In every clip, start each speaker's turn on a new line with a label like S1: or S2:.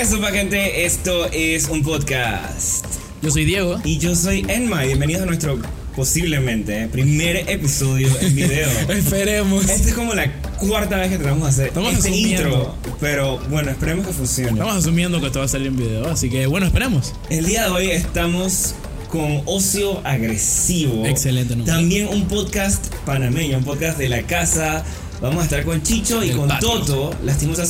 S1: ¿Qué sopa, gente? Esto es un podcast.
S2: Yo soy Diego.
S1: Y yo soy Enma. Bienvenidos a nuestro posiblemente primer episodio en video.
S2: Esperemos.
S1: Esta es como la cuarta vez que tratamos de hacer
S2: Estamos
S1: este
S2: asumiendo.
S1: intro. Pero bueno, esperemos que funcione.
S2: Estamos asumiendo que esto va a salir en video, así que bueno, esperemos.
S1: El día de hoy estamos con Ocio Agresivo.
S2: Excelente nombre.
S1: También un podcast panameño, un podcast de la casa. Vamos a estar con Chicho y con
S2: patio.
S1: Toto. Lastimosa,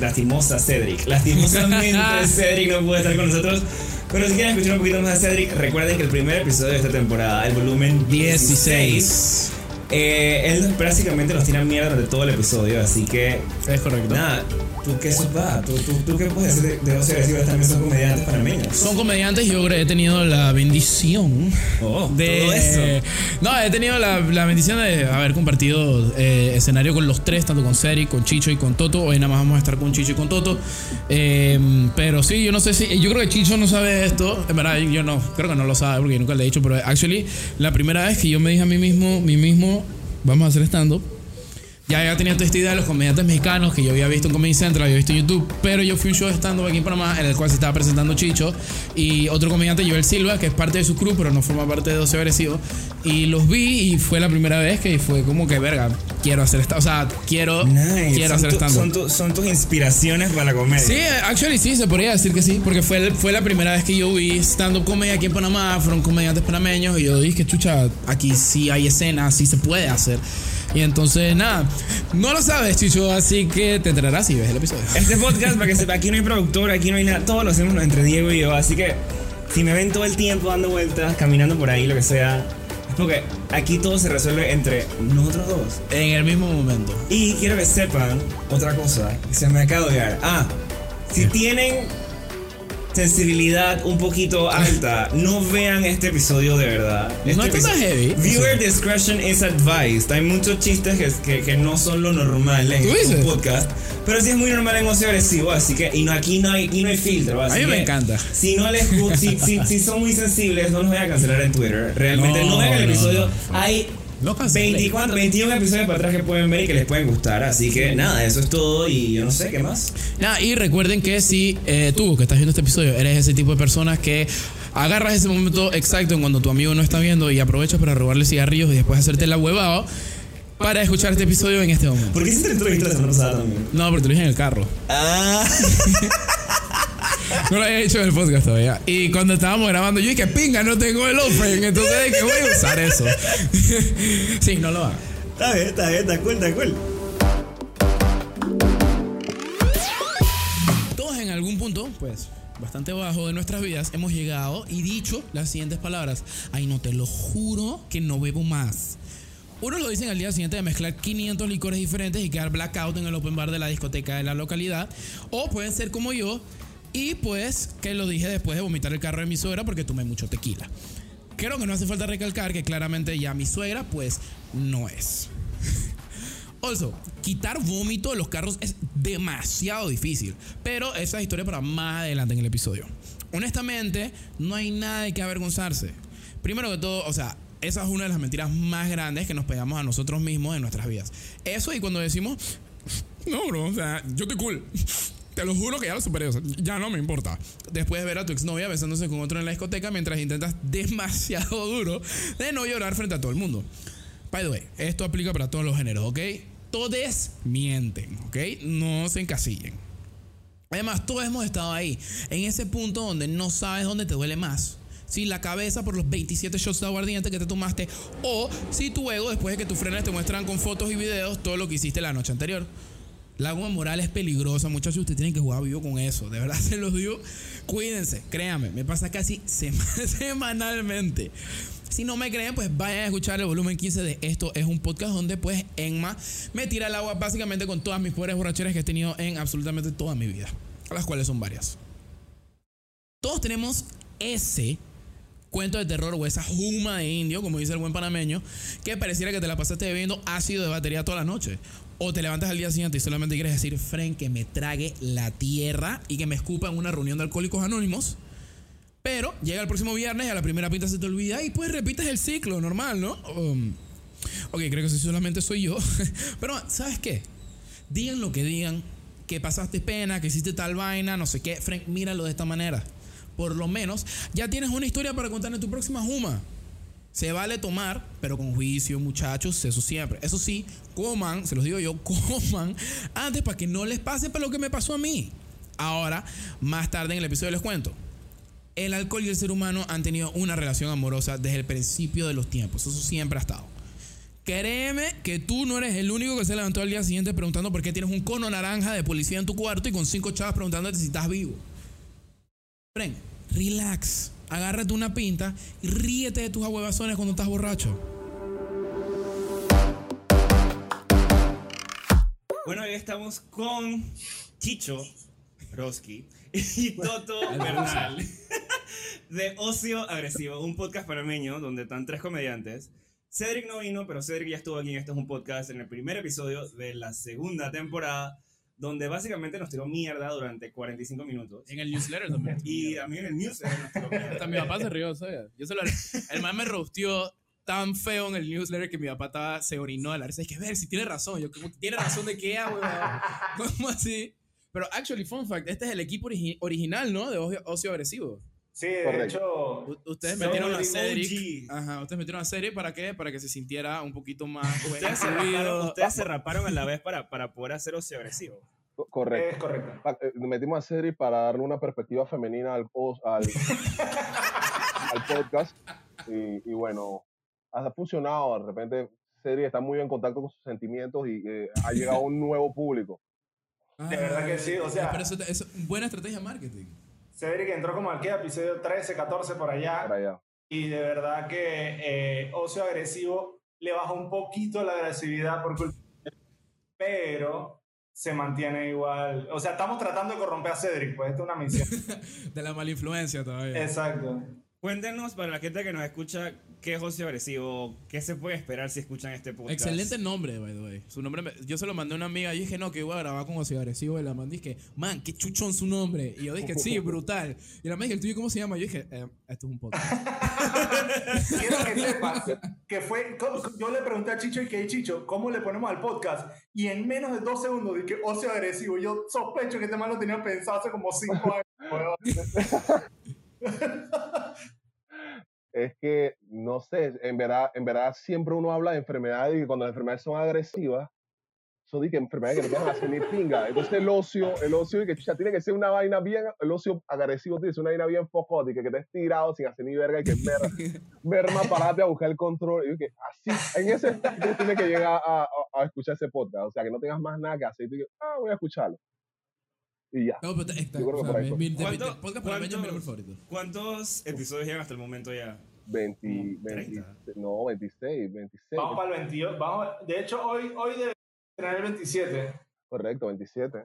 S1: lastimosa Cedric. Lastimosamente Cedric no puede estar con nosotros. Pero si quieren escuchar un poquito más de Cedric, recuerden que el primer episodio de esta temporada, el volumen 16,
S2: 16.
S1: eh, él prácticamente nos tira mierda durante todo el episodio. Así que,
S2: Es correcto.
S1: nada, ¿tú qué sopa? ¿Tú, tú, tú qué puedes decir de, de Ocio Agresivo? También son comediantes panameños.
S2: Son comediantes y yo he tenido la bendición
S1: Oh,
S2: de
S1: todo eso.
S2: No, he tenido la, la bendición de haber compartido eh, escenario con los tres, tanto con Seri, con Chicho y con Toto. Hoy nada más vamos a estar con Chicho y con Toto. Eh, pero sí, yo no sé si. Yo creo que Chicho no sabe esto. En verdad, yo no. Creo que no lo sabe porque nunca le he dicho. Pero actually, la primera vez que yo me dije a mí mismo, mí mismo, vamos a hacer stand-up. Ya había tenido toda esta idea de los comediantes mexicanos que yo había visto en Comedy Central, había visto en YouTube, pero yo fui a un show de stand-up aquí en Panamá en el cual se estaba presentando Chicho y otro comediante, Joel Silva, que es parte de su crew, pero no forma parte de 12 Agresivo. Y los vi y fue la primera vez que fue como que, verga, quiero hacer stand O sea, quiero,
S1: Nice.
S2: quiero hacer stand-up.
S1: son, tu- son tus inspiraciones para la comedia.
S2: Sí, actually sí, se podría decir que sí, porque fue, fue la primera vez que yo vi stand-up comedy aquí en Panamá, fueron comediantes panameños y yo dije, chucha, aquí sí hay escena, sí se puede hacer. Y entonces, nada, no lo sabes, Chicho, así que te enterarás si ves el episodio.
S1: Este podcast, para que sepa, aquí no hay productor, aquí no hay nada. Todo lo hacemos entre Diego y yo. Así que si me ven todo el tiempo dando vueltas, caminando por ahí, lo que sea, es porque aquí todo se resuelve entre nosotros dos.
S2: En el mismo momento.
S1: Y quiero que sepan otra cosa que se me acaba de olvidar. Ah, si tienen sensibilidad un poquito alta, no vean este episodio de verdad. Este
S2: No está heavy.
S1: Viewer discretion is advised. Hay muchos chistes que, que, que no son lo normal en
S2: ¿Tú
S1: este
S2: dices?
S1: podcast. Pero sí es muy normal en ocio agresivo, así que y no aquí no hay aquí no hay filtro. así
S2: A mí me
S1: que
S2: encanta.
S1: Si no les si, si, si son muy sensibles, no los voy a cancelar en Twitter. Realmente no,
S2: No,
S1: vean el episodio. Hay
S2: No canceles.
S1: 24, 21 episodios para atrás que pueden ver y que les pueden gustar. Así que nada, eso es todo y yo no sé qué más.
S2: Nada, y recuerden que si eh, tú que estás viendo este episodio eres ese tipo de personas que agarras ese momento exacto en cuando tu amigo no está viendo y aprovechas para robarle cigarrillos y después hacerte la huevada para escuchar este episodio en este momento.
S1: ¿Por qué hiciste la entrevista la semana pasada también?
S2: No, porque te lo dije en el carro.
S1: Ah,
S2: No lo había hecho en el podcast todavía. Y cuando estábamos grabando, yo dije, pinga, no tengo el open. Entonces dije, voy a usar eso. sí, no lo hago.
S1: está bien, está bien, está cool, está cool.
S2: Todos en algún punto, pues, bastante bajo de nuestras vidas, hemos llegado y dicho las siguientes palabras. Ay, no, te lo juro que no bebo más. Unos lo dicen al día siguiente de mezclar 500 licores diferentes y quedar blackout en el open bar de la discoteca de la localidad. O pueden ser como yo y pues que lo dije después de vomitar el carro de mi suegra porque tomé mucho tequila. Creo que no hace falta recalcar que claramente ya mi suegra pues no es. Also, quitar vómito de los carros es demasiado difícil. Pero esa es historia para más adelante en el episodio. Honestamente, no hay nada de qué avergonzarse. Primero que todo, o sea, esa es una de las mentiras más grandes que nos pegamos a nosotros mismos en nuestras vidas. Eso y cuando decimos, no, bro, o sea, yo estoy cool. Te lo juro que ya lo superé, ya no me importa. Después de ver a tu exnovia besándose con otro en la discoteca mientras intentas demasiado duro de no llorar frente a todo el mundo. By the way, esto aplica para todos los géneros, ¿ok? Todos mienten, ¿ok? No se encasillen. Además, todos hemos estado ahí, en ese punto donde no sabes dónde te duele más. Si la cabeza por los 27 shots de aguardiente que te tomaste, o si tu ego, después de que tus frenes te muestran con fotos y videos todo lo que hiciste la noche anterior. La goma moral es peligrosa, muchachos. Ustedes tienen que jugar vivo con eso. De verdad se los digo. Cuídense, créanme. Me pasa casi sema- semanalmente. Si no me creen, pues vayan a escuchar el volumen 15 de Esto es un podcast donde pues Enma me tira el agua básicamente con todas mis pobres borracheras que he tenido en absolutamente toda mi vida. Las cuales son varias. Todos tenemos ese cuento de terror o esa juma de indio, como dice el buen panameño, que pareciera que te la pasaste bebiendo ácido de batería toda la noche. O te levantas al día siguiente y solamente quieres decir, Fren, que me trague la tierra y que me escupa en una reunión de alcohólicos anónimos. Pero llega el próximo viernes y a la primera pinta se te olvida y pues repites el ciclo normal, ¿no? Um, ok, creo que si solamente soy yo. Pero, ¿sabes qué? Digan lo que digan, que pasaste pena, que hiciste tal vaina, no sé qué. Frank, míralo de esta manera. Por lo menos ya tienes una historia para contar en tu próxima Juma. Se vale tomar, pero con juicio, muchachos, eso siempre. Eso sí, coman, se los digo yo, coman antes para que no les pase para lo que me pasó a mí. Ahora, más tarde en el episodio les cuento. El alcohol y el ser humano han tenido una relación amorosa desde el principio de los tiempos. Eso siempre ha estado. Créeme que tú no eres el único que se levantó al día siguiente preguntando por qué tienes un cono naranja de policía en tu cuarto y con cinco chavas preguntándote si estás vivo. Fren, relax. Agárrate una pinta y ríete de tus ahuevazones cuando estás borracho.
S1: Bueno, hoy estamos con Chicho Roski y Toto Bernal de Ocio Agresivo, un podcast panameño donde están tres comediantes. Cedric no vino, pero Cedric ya estuvo aquí. Este es un podcast en el primer episodio de la segunda temporada, donde básicamente nos tiró mierda durante 45 minutos.
S2: En el newsletter también.
S1: Y a mí en el newsletter nos tiró mierda.
S2: Hasta mi papá se rió, ¿sabes? Yo se lo, el man me rosteó tan feo en el newsletter que mi papá estaba, se orinó de la risa. Es que ver si tiene razón. Yo, como, ¿tiene razón de qué, ah? ¿Cómo así? Pero, actually, fun fact, este es el equipo origi- original, ¿no? De Ocio, Ocio Agresivo.
S3: Sí, de
S4: Correcto.
S3: hecho,
S2: U- ustedes metieron a Cedric.
S1: OG.
S2: Ajá, ustedes metieron a Cedric para qué? Para que se sintiera un poquito más
S1: Ustedes se, raparon,
S2: incluido.
S1: ustedes se raparon a la vez para, para poder hacer Ocio Agresivo.
S4: Co- Correcto.
S3: es correcto.
S4: Pa- eh, Metimos a Cedric para darle una perspectiva femenina al, al, al podcast. Y, y bueno, ha funcionado. De repente, Cedric está muy en contacto con sus sentimientos y eh, ha llegado a un nuevo público.
S3: De verdad que sí, o sea-
S2: Pero eso, eso es buena estrategia de marketing.
S3: Cedric entró como al que episodio 13, 14 por allá. Y de verdad que eh, Ocio Agresivo le bajó un poquito la agresividad por culpa de él, pero se mantiene igual. O sea, estamos tratando de corromper a Cedric, pues esta es una misión.
S2: De la mala influencia todavía.
S3: Exacto.
S1: Cuéntenos para la gente que nos escucha qué es Ocio Agresivo, qué se puede esperar si escuchan este podcast.
S2: Excelente nombre, by the way. Su nombre, me- yo se lo mandé a una amiga y dije, no, que iba a grabar con Ocio Agresivo. Y la mandé y dije, man, qué chuchón su nombre. Y yo dije, sí, brutal. Y la me dije, ¿el tuyo cómo se llama? Yo dije, eh, esto es un podcast.
S3: Quiero que sepas que fue. Yo le pregunté a Chicho y que Chicho, ¿cómo le ponemos al podcast? Y en menos de dos segundos dije Ocio Agresivo. Yo sospecho que este man lo tenía pensado hace como cinco años.
S4: Es que, no sé, en verdad, en verdad siempre uno habla de enfermedades y cuando las enfermedades son agresivas, son de que enfermedades que no te van a hacer ni pinga. Entonces el ocio, el ocio, y que chucha, tiene que ser una vaina bien, el ocio agresivo tiene que ser una vaina bien focótica, que te estés tirado sin hacer ni verga y que ver, verma, parate a buscar el control. Y yo que así, en ese estado tienes que llegar a, a- a escuchar ese podcast. O sea, que no tengas más nada que hacer. Y tú dices, ah, voy a escucharlo. Y ya.
S2: No, pero está,
S4: Yo creo que
S2: o sea,
S4: por ahí
S2: mi- mi- de-
S1: ¿Cuánto-
S2: de- podcast para mí es mi
S1: cuántos-
S2: nombre favorito.
S1: ¿Cuántos episodios llegan hasta el momento ya?
S4: 20,
S1: Como
S4: 20
S1: 30.
S4: no, 26, 26.
S3: Vamos para el 22. Vamos, de hecho, hoy, hoy debe tener el 27.
S4: Correcto, 27.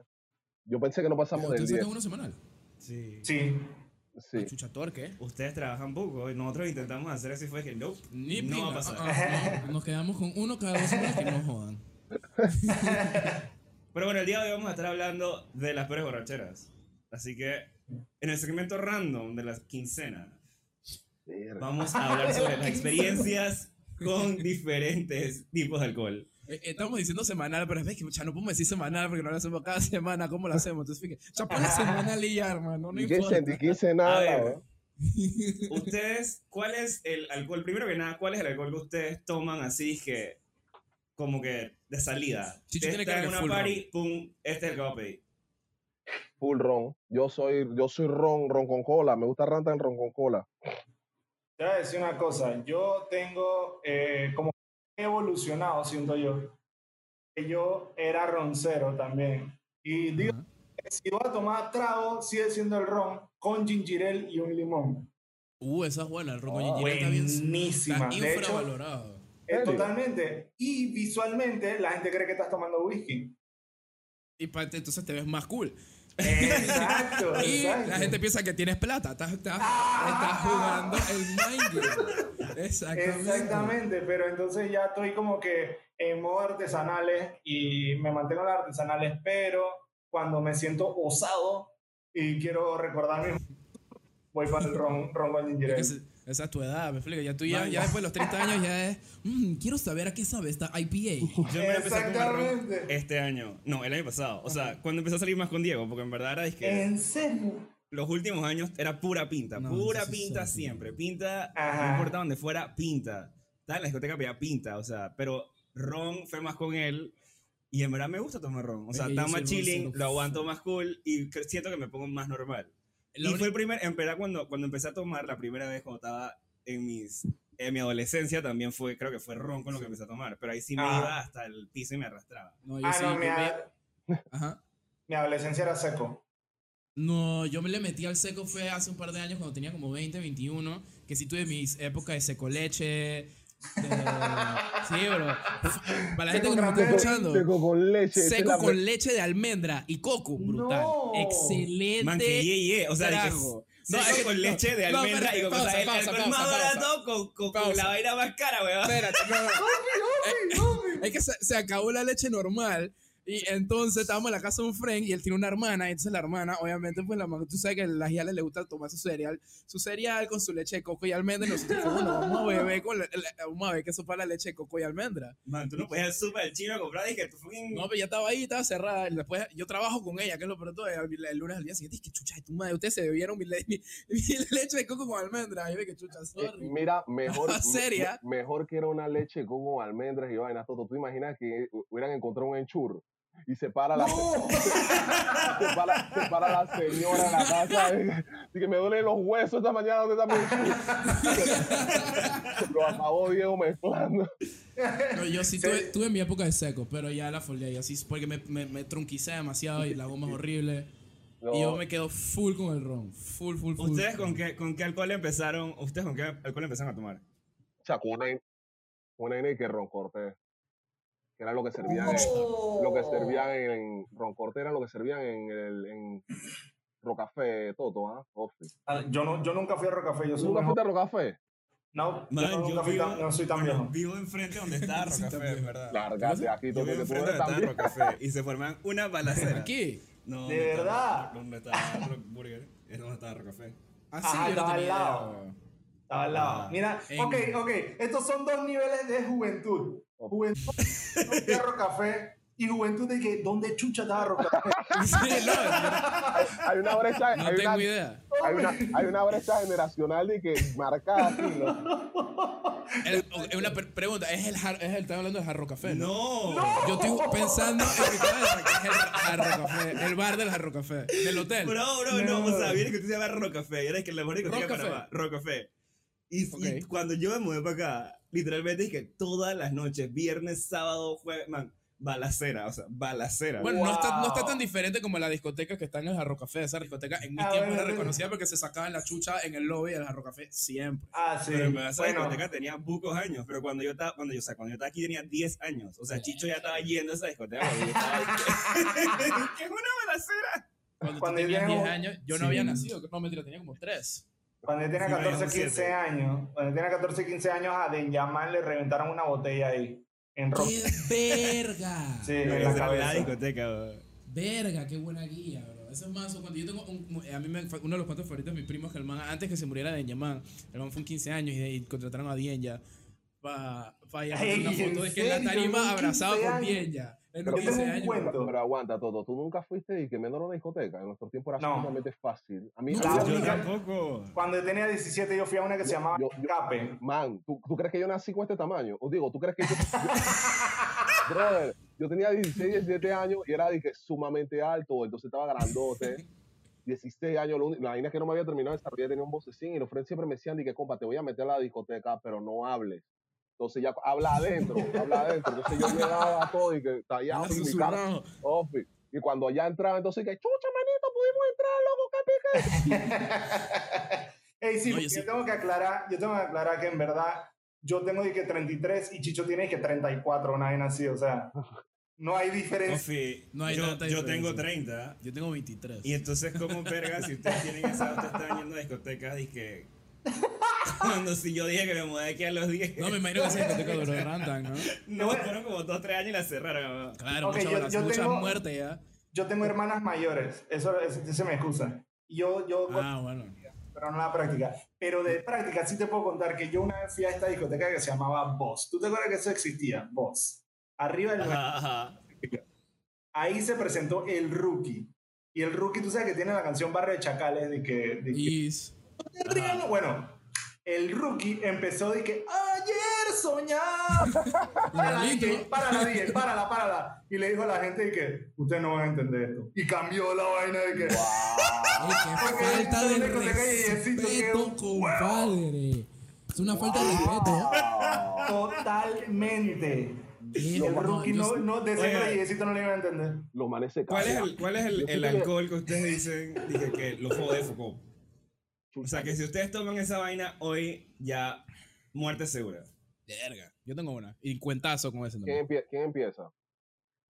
S4: Yo pensé que no pasamos del
S2: ¿Ustedes
S4: 10.
S2: sacan uno semanal?
S1: Sí.
S3: Sí.
S4: Sí.
S2: Chucha torque.
S1: Ustedes trabajan poco y nosotros intentamos hacer eso y fue que no,
S2: Ni
S1: no
S2: pinga.
S1: va a pasar.
S2: Ah, ah, no. Nos quedamos con uno cada dos semanas que no jodan.
S1: Pero bueno, el día de hoy vamos a estar hablando de las peores borracheras. Así que en el segmento random de la quincena
S4: Verga.
S1: vamos a hablar sobre las experiencias con diferentes tipos de alcohol.
S2: Eh, Estamos diciendo semanal, pero es que ya no podemos decir semanal porque no lo hacemos cada semana. ¿Cómo lo hacemos? Entonces, fíjate, ya ponle semanal y ya, hermano. No
S4: Y 15,
S2: importa.
S4: y 15 nada.
S1: Ustedes, ¿cuál es el alcohol? Primero que nada, ¿cuál es el alcohol que ustedes toman así que como que de salida?
S2: Chicho tiene que
S1: en
S2: darle
S1: una
S2: full
S1: party, pum, este es el que va a pedir.
S4: Full ron. Yo soy, yo soy ron, ron con cola. Me gusta rantan ron con cola.
S3: Te voy a decir una cosa. Yo tengo eh, como he evolucionado, siento yo. Que yo era roncero también. Y digo,
S2: Ajá.
S3: si voy a tomar trago, sigue siendo el ron con ginger y un limón.
S2: Uh, esa es buena. El roco
S4: Oh,
S2: ginger está bien.
S3: buenísima.
S2: Está
S3: De hecho,
S2: infravalorado.
S3: Eh, totalmente. Y visualmente la gente cree que estás tomando whisky.
S2: Y entonces te ves más cool.
S3: Exacto,
S2: Y
S3: exacto.
S2: la gente piensa que tienes plata. Estás, estás, estás jugando el mind game. Exactamente.
S3: Exactamente, pero entonces ya estoy como que en modo artesanales y me mantengo en las artesanales, pero cuando me siento osado y quiero recordar mis voy para el ron, ron con ginger ale.
S2: Esa, es tu edad, me explico. Ya tú ya, ya después de los 30 años ya es. "Mm, quiero saber a qué sabe esta IPA.
S1: Yo me empecé a tomar ron
S3: Exactamente.
S1: este año. No, el año pasado. O sea, cuando empecé a salir más con Diego, porque en verdad era es que
S3: ¿En serio?
S1: los últimos años era pura pinta.
S2: No,
S1: pura pinta siempre. Pinta,
S3: Ajá.
S1: no importa donde fuera, pinta. Estaba en la discoteca, pedía pinta, o sea, pero ron fue más con él. Y en verdad me gusta tomar ron. O sea, está más chilling, lo aguanto más cool y siento que me pongo más normal.
S2: La
S1: y fue el primer, en verdad, cuando, cuando empecé a tomar la primera vez, cuando estaba en, mis, en mi adolescencia, también fue, creo que fue ron con lo que empecé a tomar. Pero ahí sí me
S3: Ah.
S1: iba hasta el piso y me arrastraba.
S2: No, yo
S3: Ah,
S2: sí,
S3: no, mi,
S2: Ajá.
S3: mi adolescencia era seco.
S2: No, yo me le metí al seco fue hace un par de años cuando tenía como 20, 21, que sí tuve mis épocas de seco leche. Sí, bro. Para la gente que nos está
S3: Seco
S2: escuchando,
S4: Seco con leche. es
S2: seco
S4: la
S2: con leche de almendra y coco, brutal.
S3: No.
S2: Excelente.
S1: Man, que ye, ye. O sea,
S2: trago.
S1: no,
S2: es que-
S1: con leche de
S2: no,
S1: almendra
S2: espérate,
S1: y con
S2: pausa,
S1: cosas. El
S2: pausa,
S1: alcohol más
S2: pausa, pausa.
S1: barato con, con, con la vaina más cara, weón.
S2: Espérate, no, no. Es que se, se acabó la leche normal. Y entonces estábamos en la casa de un friend y él tiene una hermana. Y entonces la hermana, obviamente, pues la mamá, tú sabes que a las yales le gusta tomar su cereal, su cereal con su leche de coco y almendra. Y nosotros, bueno, vamos a beber con la- la- vamos a ver qué la leche de coco y almendra.
S1: Man, tú no puedes ir al súper del chino a comprar y que tú fucking...
S2: No, pero ya estaba ahí, estaba cerrada. Y después yo trabajo con ella, que es lo peor de todo. El, el lunes al día siguiente, que chucha, de tu madre, ustedes se bebieron mi, le- mi- mi leche de coco con almendra. Y yo, que chucha,
S4: Eh,
S2: sorry.
S4: mira, mejor,
S2: ¿Seria?
S4: me- mejor que era una leche con almendras y vainas, todo. ¿Tú imaginas que hubieran encontrado un enchurro? Y se para la,
S3: ¡No!
S4: se para, se para la señora en la casa y, y que me duelen los huesos esta mañana donde está mi. Lo acabó Diego mezclando.
S2: No, yo sí
S3: Sí.
S2: tuve, tuve mi época de seco, pero ya la foldé y así, porque me, me, me trunquicé demasiado y la goma es horrible.
S4: No,
S2: Y yo me quedo full con el ron. Full, full, full.
S1: ¿Ustedes con qué, con qué alcohol empezaron? ¿Ustedes con qué alcohol empezaron a tomar?
S4: o sea, con una, una N que Ron Cortés. Que era lo que servían en, lo que servían en Ron Cortés era lo que servían en el en Rocafé Toto, ¿ah?
S3: Ah, Yo, no, yo nunca fui a Rocafé, yo
S4: ¿Tú
S3: soy
S4: nunca fuiste a Rocafé?
S3: No,
S1: Man,
S3: yo tan, no soy tan viejo.
S1: Vivo enfrente donde está
S2: Sí,
S1: Rocafé. ¿verdad?
S4: Lárgate aquí,
S1: Yo
S4: Toto,
S1: vivo
S4: que tú
S1: enfrente
S4: eres
S1: donde está
S4: también.
S1: Rocafé y se forman una balacera.
S2: Aquí.
S1: No,
S3: ¿De
S1: ¿dónde está-
S3: verdad?
S1: ¿Dónde está Rock Burger? Es donde está Rocafé.
S2: Así
S3: Ajá,
S2: yo no
S3: estaba al lado. Estaba al lado.
S1: Ah,
S3: Mira,
S2: en-
S3: ok, ok. Estos son dos niveles de juventud. Juventud de Rocafé y juventud de que, ¿dónde chucha estaba Rocafé?
S2: Sí, no,
S4: Hay una brecha,
S2: no
S4: hay,
S2: tengo
S4: una,
S2: idea.
S4: hay, una, hay una brecha generacional de que marcada aquí, ¿no?
S2: El- una pre- pregunta, ¿es el, jar- es el, están hablando de Jarro Café, ¿no?
S1: No.
S2: Yo estoy pensando en mi cabeza que es el Jarro Café, el bar del Jarro Café, del hotel.
S1: Bro, bro, no.
S3: No.
S1: O sea, viene que tú se llama Rocafé. Era que la mejor de
S2: Rocafé.
S1: Panamá. Rocafé. Y, y
S2: Ok.
S1: cuando yo me mudé para acá, literalmente es que todas las noches, viernes, sábado, jueves, man, balacera, o sea, balacera.
S2: Bueno, no, está, no está
S3: Wow.
S2: tan diferente como la discoteca que está en el Jarro Café. Esa discoteca en mi
S3: Ah,
S2: tiempo
S3: bueno,
S2: era reconocida porque se sacaban la chucha en el lobby del Jarro Café siempre.
S3: Ah, sí.
S1: Pero esa
S3: Bueno,
S1: discoteca tenía pocos años, pero cuando yo estaba, cuando yo, o sea, cuando yo estaba aquí tenía 10 años. O sea, Chicho ya estaba yendo a esa discoteca. porque yo estaba ahí que- ¿Qué es una balacera?
S2: Cuando,
S3: Cuando
S2: tú tenías
S3: yo
S2: 10
S3: tengo-
S2: años, yo no
S3: Sí.
S2: había nacido. No, mentira, tenía como 3.
S3: Cuando tenía
S1: Sí,
S3: 14,
S1: vayan
S3: 15
S1: siete.
S3: años, cuando tenía 14, 15 años, a Denyaman le reventaron una botella ahí. En rock.
S2: ¡Qué verga!
S3: Sí, en la
S1: era la
S3: cabeza.
S1: discoteca, bro.
S2: Verga, qué buena guía, bro. Eso es más, cuando yo tengo un, a mí me, uno de los cuantos favoritos de mi primo es que el man, antes que se muriera de Yaman, el man fue un 15 años y, y contrataron a Dienya para pa, ir a hacer
S3: Ey,
S2: una
S3: ¿en
S2: foto de que en la tarima
S3: ¿Un
S2: abrazado
S3: 15
S2: con
S3: años?
S2: Dienya.
S3: Tengo
S2: 15
S3: un
S2: años.
S3: cuento.
S4: Pero, pero aguanta todo. Tú nunca fuiste y que menos a una discoteca. En nuestro tiempo era
S3: No.
S4: sumamente fácil. A mí,
S2: No,
S3: la
S1: Yo
S3: única-
S1: tampoco.
S3: Cuando tenía 17, yo fui a una que se llamaba
S4: yo- yo-
S3: Cape.
S4: Man, ¿tú, tú crees que yo nací con este tamaño? O digo, ¿tú crees que yo... yo- brother, yo tenía 16, 17 años y era dije, sumamente alto, entonces estaba grandote. 16 años, lo único- la vaina es que no me había terminado de desarrollar, tenía un vocecín y los friends siempre me decían, dije, compa, te voy a meter a la discoteca, pero no hables. Entonces ya habla adentro, habla adentro. Entonces yo llegaba a todo y que está allá mi cara, off, y- cuando ya entraba, entonces que, chucha, manito, pudimos entrar, loco, ¿qué pique?
S3: Ey, sí,
S2: No, yo
S3: porque
S2: sí.
S3: yo tengo que aclarar, yo tengo que aclarar que en verdad yo tengo de que 33 y Chicho tiene que 34, una vaina así, o sea, no hay diferencia.
S1: Ofi,
S2: No hay
S1: yo,
S2: tanta
S1: yo tengo
S2: diferencia.
S1: 30.
S2: Yo tengo 23.
S1: Y entonces, ¿cómo verga si ustedes tienen esa edad, ustedes están yendo a discotecas y que... Cuando si yo dije que me mudé aquí a los 10.
S2: No, me imagino que esa discoteca duró de Rantan, ¿no?
S1: No, fueron como 2 3 años y la cerraron.
S2: Claro,
S3: Ok,
S2: mucha,
S3: yo- yo
S2: mucha
S3: tengo-
S2: muerte ya.
S3: Yo tengo hermanas mayores, eso, eso, eso me excusa. Yo, yo,
S2: Ah, bueno.
S3: pero no la práctica. Pero de práctica sí te puedo contar que yo una vez fui a esta discoteca que se llamaba Boss. ¿Tú te acuerdas que eso existía? Boss. Arriba del
S1: Ajá, ajá.
S3: ahí se presentó el rookie. Y el rookie, tú sabes que tiene la canción Barrio de Chacales de que... De que Bueno, el rookie empezó de que ayer soñaba. Párala,
S2: Igualito.
S3: DJ, párala, DJ, párala. Y le dijo a la gente de que ustedes no van a entender esto. Y cambió la vaina de que.
S2: Qué
S3: Porque
S2: falta de respeto, compadre. Es una falta de respeto.
S3: Totalmente. El rookie no, no, de ese no le iba a entender.
S4: Los manes se
S1: ¿Cuál es el, cuál es el, alcohol que ustedes dicen dije, que lo jode Foucault? O sea, que si ustedes toman esa vaina hoy, ya muerte segura.
S2: Verga. Yo tengo una. Y cuentazo con ese
S4: ¿Quién,
S2: nombre.
S4: empie- quién empieza?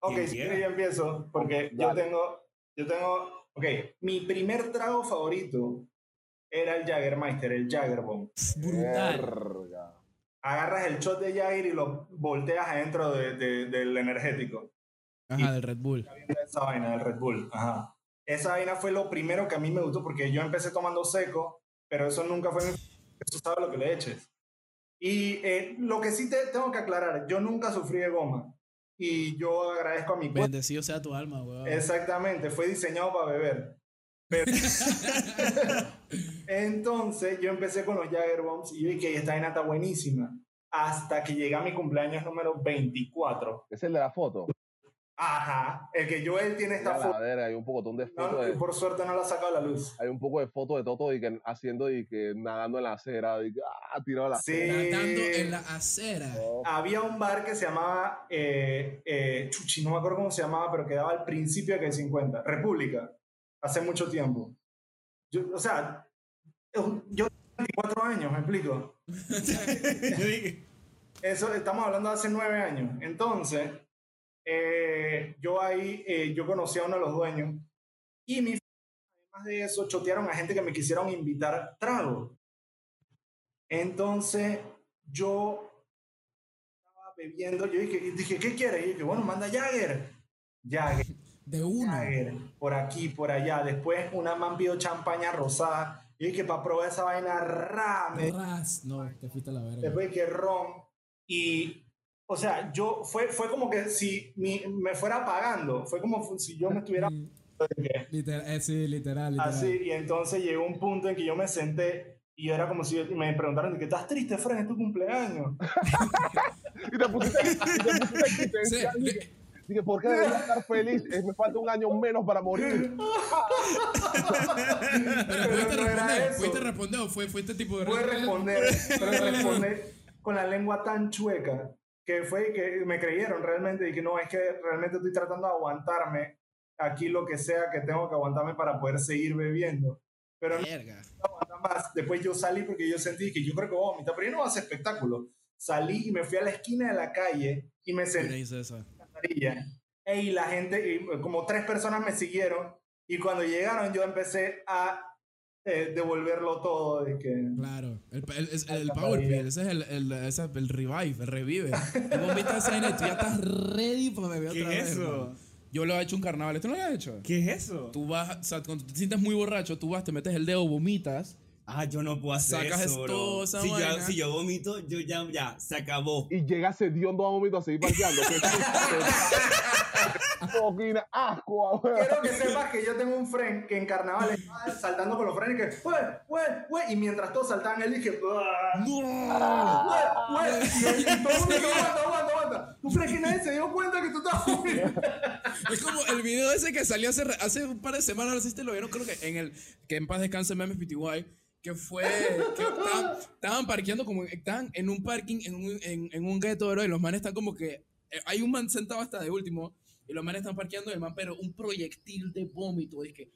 S3: Ok, si quieres yo empiezo, porque yo tengo, yo tengo, ok, mi primer trago favorito era el Jaggermeister, el Jaggerbomb.
S2: Brutal.
S4: Verga.
S3: Agarras el shot de Jagger y lo volteas adentro de- de- del energético.
S2: Ajá, del Red Bull.
S3: Esa vaina del Red Bull, ajá. Esa vaina fue lo primero que a mí me gustó porque yo empecé tomando seco, pero eso nunca fue mi... Eso sabe lo que le eches. Y eh, lo que sí te tengo que aclarar, yo nunca sufrí de goma. Y yo agradezco a mi cuerpo.
S2: Bendecido sea tu alma, weón.
S3: Exactamente, fue diseñado para beber. Pero- Entonces yo empecé con los Jagger Bombs y yo dije, esta vaina está buenísima. Hasta que llegué a mi cumpleaños número 24.
S4: Es el de la foto.
S3: Ajá, el que Joel tiene esta foto.
S4: verga, hay un poco de
S3: No,
S4: fotos de,
S3: por suerte no la ha sacado a la luz.
S4: hay un poco de fotos de Toto y que haciendo y que nadando en la acera y que ah, tirado a la
S3: Sí.
S2: Nadando en la acera.
S4: Oh,
S3: Había un bar que se llamaba, eh, eh, Chuchi, no me acuerdo cómo se llamaba, pero quedaba al principio de que 50, República, hace mucho tiempo. Yo, o sea, yo yo tengo 24 años, me explico.
S1: Yo dije,
S3: Eso estamos hablando de hace nueve años. Entonces, eh, yo ahí, eh, yo conocí a uno de los dueños y mi además de eso, chotearon a gente que me quisieron invitar trago. Entonces, yo estaba bebiendo, yo dije, dije ¿qué quieres? Y dije, bueno, manda Jagger. Jagger.
S2: De uno.
S3: Jagger, por aquí, por allá. Después una man pidió champaña rosada. Y dije, para probar esa vaina rame.
S2: Ras. No, te fuiste a la verga.
S3: Después que ron. Y, o sea, yo, fue, fue como que si mi- me fuera pagando. Fue como si yo me estuviera...
S2: Mm, Literal, eh, sí, literal, literal.
S3: Así, y entonces llegó un punto en que yo me senté y era como si me preguntaron de que estás triste, Fran, es tu cumpleaños.
S4: Y te pusiste, y te pusiste Dije, ¿por qué debería estar feliz? Eh, me falta un año menos para morir.
S2: Pero
S3: Pero
S2: pudiste
S3: no era
S2: responder,
S3: eso.
S2: pudiste responder o fue, fue este tipo de respuesta?
S3: responder, pero responder con la lengua tan chueca que fue que me creyeron realmente y que no, es que realmente estoy tratando de aguantarme aquí lo que sea que tengo que aguantarme para poder seguir bebiendo. Pero no
S2: Verga.
S3: aguantar más. Después yo salí porque yo sentí que yo creo que voy vomitar, pero yo no hacer espectáculo. Salí y me fui a la esquina de la calle y me senté en la la gente, como tres personas me siguieron y cuando llegaron yo empecé a eh, devolverlo todo. De que,
S2: Claro. El, el, el,
S3: Alcantarilla.
S2: Power Pill, ese es el, el, ese es el revive, el revive. Tú vomitas esa y tú ya estás ready para beber
S1: ¿Qué
S2: otra
S1: es
S2: vez.
S1: eso?
S2: hermano. Yo lo he hecho un carnaval. ¿Esto no lo has hecho?
S1: ¿Qué es eso?
S2: Tú vas, o sea, cuando te sientes muy borracho, tú vas, te metes el dedo, vomitas.
S1: Ah, yo no puedo hacer
S2: Sacas
S1: eso, bro.
S2: esa
S1: si, yo, si yo vomito, yo ya, ya, se acabó.
S4: Y llega ese diondo a vómito a seguir parqueando. Fucking asco, a ver.
S3: Quiero que sepas que yo tengo un friend que en carnaval estaba saltando con los frenes y que, y mientras todos saltaban, él dije.
S2: ¡No!
S3: Y, y todo el mundo dice, aguanta, aguanta, aguanta. ¿Tú crees que nadie se dio cuenta que tú estabas?
S2: Es como el video ese que salió hace, hace un par de semanas, no sé si te lo vieron, creo que en el que en paz descanse Memes PTY, que fue que estaban, estaban parqueando como estaban en un parking en un, en, en un gueto, bro, y los manes están como que eh, hay un man sentado hasta de último y los manes están parqueando y el man pero un proyectil de vómito, es que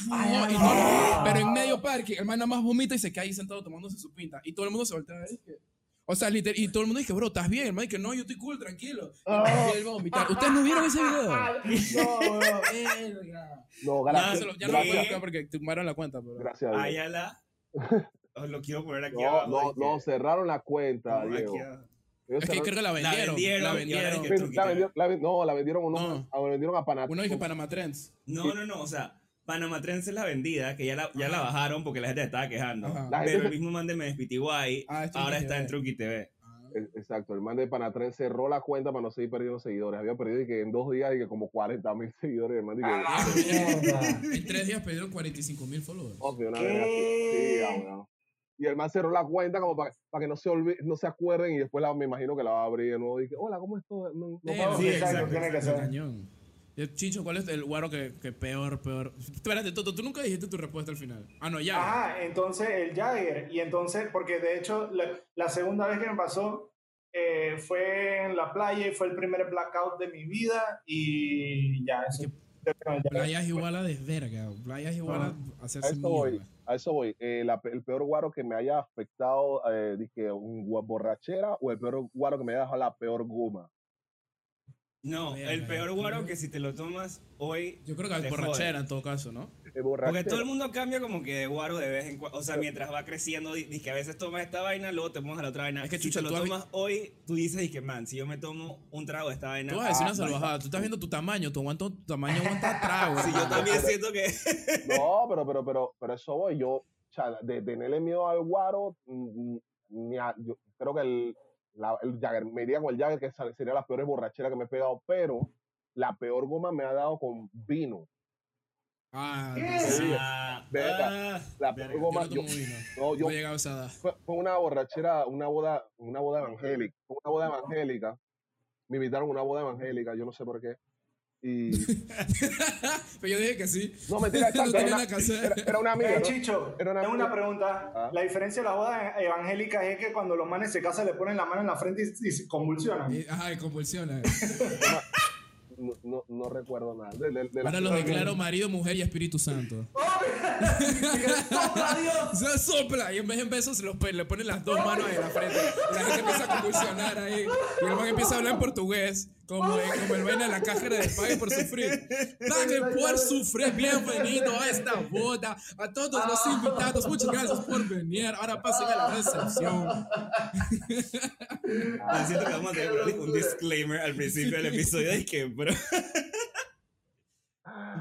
S2: y todo- pero en medio parque, el man nada más vomita y se cae ahí sentado tomándose su pinta. Y todo el mundo se voltea a que- O sea, liter- y todo el mundo dice, bro, ¿estás bien? El man dice, no, yo estoy cool, tranquilo. Y él vomitar. ¿Ustedes no vieron ese video?
S3: No, bro.
S2: Verga.
S4: No,
S2: Ya,
S4: gracias.
S2: se lo- ya no lo puedo buscar porque tumbaron la cuenta. Pero.
S4: Gracias.
S1: Ayala. Os lo quiero poner aquí
S4: No,
S1: abajo.
S4: no,
S1: que-
S4: no, cerraron la cuenta,
S1: aquí
S4: Diego.
S1: abajo.
S2: Es que creo que la vendieron. La vendieron.
S4: la la no, la vendieron, unos-
S2: No.
S4: a- la vendieron a Panat.
S2: Uno dije Panama Trends.
S1: No, no, no, o sea, Panamá Trends es la vendida, que ya la, ya la bajaron porque la gente estaba quejando.
S2: Ajá.
S4: La gente
S1: Pero el mismo man de Me Despiti Guay
S2: Ah,
S1: ahora está en. Truqui TV.
S4: El- Exacto, el man de Panatren cerró la cuenta para no seguir perdiendo seguidores. Había perdido y que en dos días y que como 40 mil seguidores. El man dice,
S3: Ah.
S2: En tres días perdieron 45 mil followers.
S4: "Oh, que una
S3: ¿Qué?
S4: verga así". Sí, ah, bueno. Y el man cerró la cuenta como para, para que no se olvide, no se acuerden y después la, me imagino que la va a abrir de nuevo y que, hola, ¿cómo estás? No, no
S2: Eh,
S4: pago".
S3: Sí, exacto, tiene que ser.
S2: cañón. Chicho, ¿cuál es el guaro que, que peor, peor? Espérate, Toto, tú nunca dijiste tu respuesta al final. Ah, no, ya.
S3: Ajá, entonces el Jagger. Y entonces, porque de hecho, la, la segunda vez que me pasó eh, fue en la playa y fue el primer blackout de mi vida. Y ya, eso. el Jagger.
S2: Playa es igual a desverga. Playa es igual a
S4: A
S2: hacerse mierda.
S4: A eso voy. Eh, la- el peor guaro que me haya afectado, eh, dije, un borrachera o el peor guaro que me haya dejado la peor goma.
S1: No, el peor guaro que si te lo tomas hoy.
S2: Yo creo que es borrachera en todo caso, ¿no?
S1: Porque todo el mundo cambia como que de guaro de vez en cuando. O sea, mientras va creciendo, di- dices que a veces tomas esta vaina, luego te tomas a la otra vaina.
S2: Es que,
S1: si
S2: chucha,
S1: te lo
S2: tú has vi-
S1: tomas hoy, tú dices y que man, si yo me tomo un trago de esta vaina.
S2: Tú vas a decir
S1: ah,
S2: una salvajada. Tú estás viendo tu tamaño. Tu, aguanto, tu tamaño aguanta trago.
S1: Si yo también siento que.
S4: No, pero, pero, pero, pero eso voy. Yo, o sea, de tenerle miedo al guaro, mm, ni a- yo creo que el, la, el Jagger, me iría con el Jagger, que sería la peor borrachera que me he pegado, pero la peor goma me ha dado con vino.
S2: Ah, no sé.
S1: Ah, ah,
S4: La
S1: verga.
S2: Yo no
S4: yo- no, yo,
S2: No esa
S4: fue, fue una borrachera, una boda, una boda evangélica, fue una boda evangélica. Me invitaron a una boda evangélica, yo no sé por qué. Y,
S2: Pero yo dije que sí.
S4: no, mentira,
S2: No
S4: exacto,
S2: tenía
S4: era,
S2: nada que hacer.
S4: era, era una amiga.
S3: Eh,
S4: ¿no?
S3: Chicho,
S4: Era una
S3: tengo una
S4: amiga.
S3: pregunta.
S4: Ah.
S3: La diferencia de las bodas evangélicas es que cuando los manes se casan le ponen la mano en la frente y, y se convulsionan.
S2: Y- Ajá, y convulsiona.
S4: No, no, no recuerdo nada. De, de- de
S2: Ahora los declaro marido, mujer y Espíritu Santo. Se sopla y en vez de besos los le ponen las dos manos en la frente. La gente empieza a convulsionar ahí. Y el man empieza a hablar en portugués. Como, en- como el vaina de la cajera de pague por sufrir. Pague por sufrir. Bienvenido a esta boda. A todos los invitados. Muchas gracias por venir. Ahora pasen a la recepción.
S1: Ah, siento que vamos a tener un disclaimer al principio del episodio de que, bro.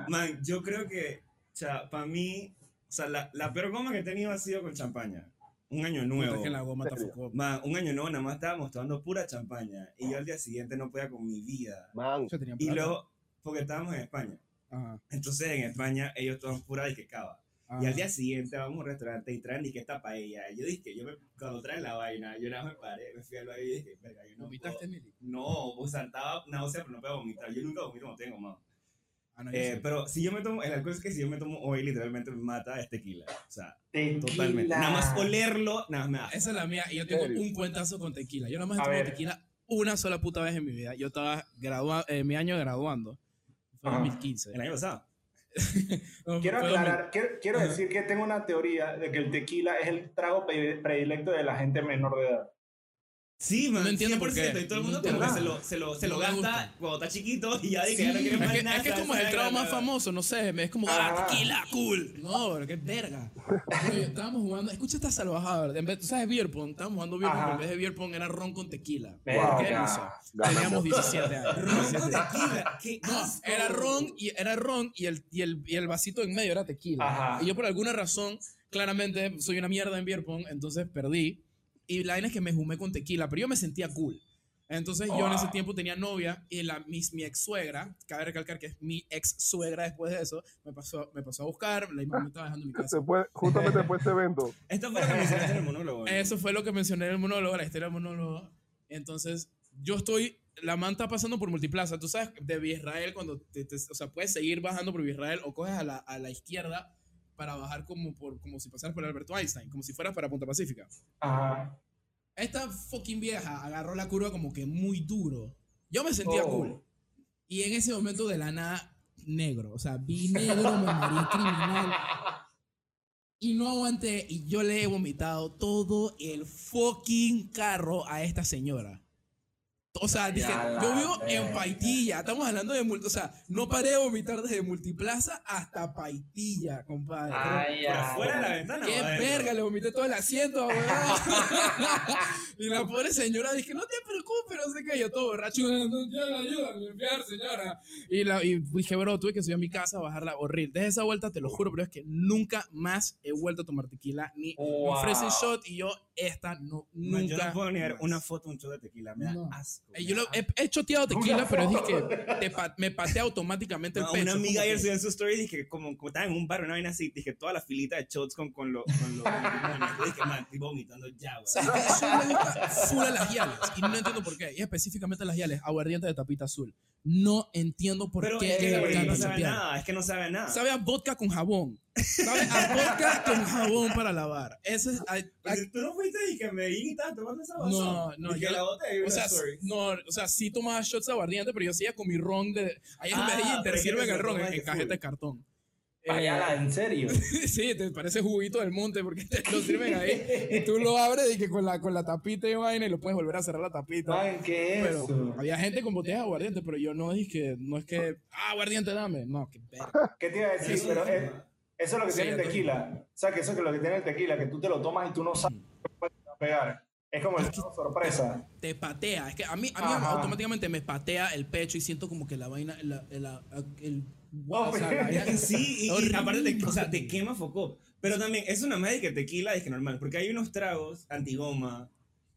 S1: Man, yo creo que, sea, para mí, o sea, la, la peor goma que he tenido ha sido con champaña. Un año nuevo.
S2: Es que la goma.
S1: Man, un año nuevo, nada más estábamos tomando pura champaña. Y yo al día siguiente no podía con mi vida.
S4: Man,
S1: Y luego, porque estábamos en España.
S2: Ajá,
S1: Entonces en España ellos toman pura y que cava. Y al día siguiente vamos a un restaurante y traen y que esta paella. Y yo dije, yo me, cuando traen la vaina, yo nada más me paré, me fui al baño y dije, verga, yo no
S2: ¿Vomitaste, Mili?
S1: No, o sea, estaba náusea, pero no puedo vomitar. Yo nunca vomito cuando tengo más.
S2: Ah, no,
S1: Eh,
S2: sí.
S1: pero si yo me tomo, el alcohol es que si yo me tomo hoy, literalmente me mata es tequila. O sea,
S3: Tequila.
S1: totalmente. Nada más olerlo, nada más.
S2: Esa es la mía y yo tengo un cuentazo con tequila. Yo nada más he
S3: A
S2: tomado
S3: ver.
S2: tequila una sola puta vez en mi vida. Yo estaba graduando, eh, mi año graduando. Fue en
S3: Ajá.
S2: 2015.
S1: El año pasado.
S2: No,
S3: Quiero aclarar, quiero, quiero decir que tengo una teoría de que el tequila es el trago pre- predilecto de la gente menor de edad.
S1: Sí, man.
S2: No entiendo por qué.
S1: 100%, Y todo el
S2: No
S1: mundo como que se lo, se lo, se lo
S2: No
S1: gasta cuando está chiquito y ya dice que ya no quiere más
S2: Es que,
S1: nada.
S2: es que es como el
S1: ¿sabes?
S2: trago más famoso, no sé, es como, ah,
S3: Ajá.
S2: tequila, cool. No, pero qué verga. Oye, estábamos jugando, escucha esta salvajada, en vez, tú sabes beer pong, estábamos jugando beer pong, en vez de beer pong era ron con tequila.
S3: Verga.
S2: ¿Qué?
S4: Ganamos.
S2: Teníamos 17 años.
S1: Ron con
S2: 17 años.
S1: tequila. Qué
S2: No,
S1: asco.
S2: era ron y era ron y el, y el, y el vasito en medio era tequila.
S3: Ajá.
S2: Y yo por alguna razón, claramente soy una mierda en beer pong, entonces perdí. Y la vaina es que me jumé con tequila, pero yo me sentía cool. Entonces yo en ese tiempo tenía novia y la, mi, mi ex suegra, cabe recalcar que es mi ex suegra después de eso, me pasó, me pasó a buscar, la mamá me estaba dejando en mi casa.
S4: después, justamente después de ese evento,
S1: Esto fue lo que mencionaste en el monólogo. ¿no?
S2: Eso fue lo que mencioné en el monólogo, la historia del monólogo. Entonces, yo estoy, la man está pasando por multiplaza. Tú sabes, de Israel, cuando te, te- o sea, puedes seguir bajando por Israel o coges a la, a la izquierda para bajar como, por, como si pasaras por Alberto Einstein, como si fueras para Punta Pacífica.
S3: Ajá.
S2: Esta fucking vieja agarró la curva como que muy duro. Yo me sentía
S3: Oh.
S2: cool. Y en ese momento de la nada, negro. O sea, vi negro, me morí criminal. Y no aguanté y yo le he vomitado todo el fucking carro a esta señora. O sea, dije, yo vivo en. Paitilla, estamos hablando de, o sea, no paré de vomitar desde Multiplaza hasta Paitilla, compadre.
S3: Ay,
S1: ¿Por
S3: ya.
S1: afuera de la ventana?
S2: ¡Qué verga! Le vomité todo el asiento, weón. Y la pobre señora dije, no te preocupes, no sé qué. Yo todo borracho, no, ya la ayuda a limpiar, señora. Y, la, y dije, bro, tuve que subir a mi casa a bajarla horrible. Desde esa vuelta, te lo juro, pero es que nunca más he vuelto a tomar tequila. Ni me
S3: Wow.
S2: ofrecen shot y yo, esta no,
S1: Man, yo
S2: nunca.
S1: no puedo negar una foto, un show de tequila. Me da
S2: No.
S1: asco.
S2: Eh,
S1: me
S2: Yo
S1: da
S2: lo, he, he choteado tequila, pero es
S3: foto.
S2: que te pa- me patea automáticamente el
S1: No,
S2: pecho.
S1: una amiga ayer subió en su story dije como, como estaba en un bar una vaina así dije toda la filita de shots con con lo con lo. Yo dije man estoy vomitando ya güey.
S2: O sea, full a las guiales. Y no entiendo por qué. Y específicamente a las guiales, aguardiente de tapita azul. No entiendo por
S1: pero
S2: qué
S1: es que no sabe nada es que no sabe nada
S2: Sabe a vodka con jabón. Sabe a vodka con jabón para lavar. Ese es. a- a-
S1: tú no fuiste y que me estabas tomando esa vaso
S2: No, no,
S1: y que
S2: yo-
S1: la
S2: o sea, no, o sea, sí tomaba shots de aguardiente, pero yo seguía con mi ron de. Ahí en
S1: Ah,
S2: Medellín te sirven el ron en, en
S1: de
S2: cajeta de cartón.
S3: Vaya,
S2: Eh,
S3: en serio.
S2: sí, te parece juguito del monte porque te lo sirven ahí y tú lo abres y que con la, con la tapita y vaina y lo puedes volver a cerrar la tapita.
S3: Man, ¿qué es
S2: Pero
S3: eso?
S2: había gente con botellas de aguardiente, pero yo no dije, no es que, ah, aguardiente dame. No, que verga.
S3: ¿Qué te iba a decir?
S1: Eso
S3: Pero
S1: es-
S3: eso es lo que
S2: Sí,
S3: tiene el tequila. O sea, que eso es lo que tiene el tequila, que tú te lo tomas y tú no sabes qué te va a pegar. Es como el sorpresa.
S2: te patea. Es que a mí, a mí automáticamente me patea el pecho y siento como que la vaina, la, la- el,
S3: Oh,
S2: o sea, la vaina-
S1: sí y, y aparte te, o sea, te quema foco pero también es una madre que tequila es que normal porque hay unos tragos antigoma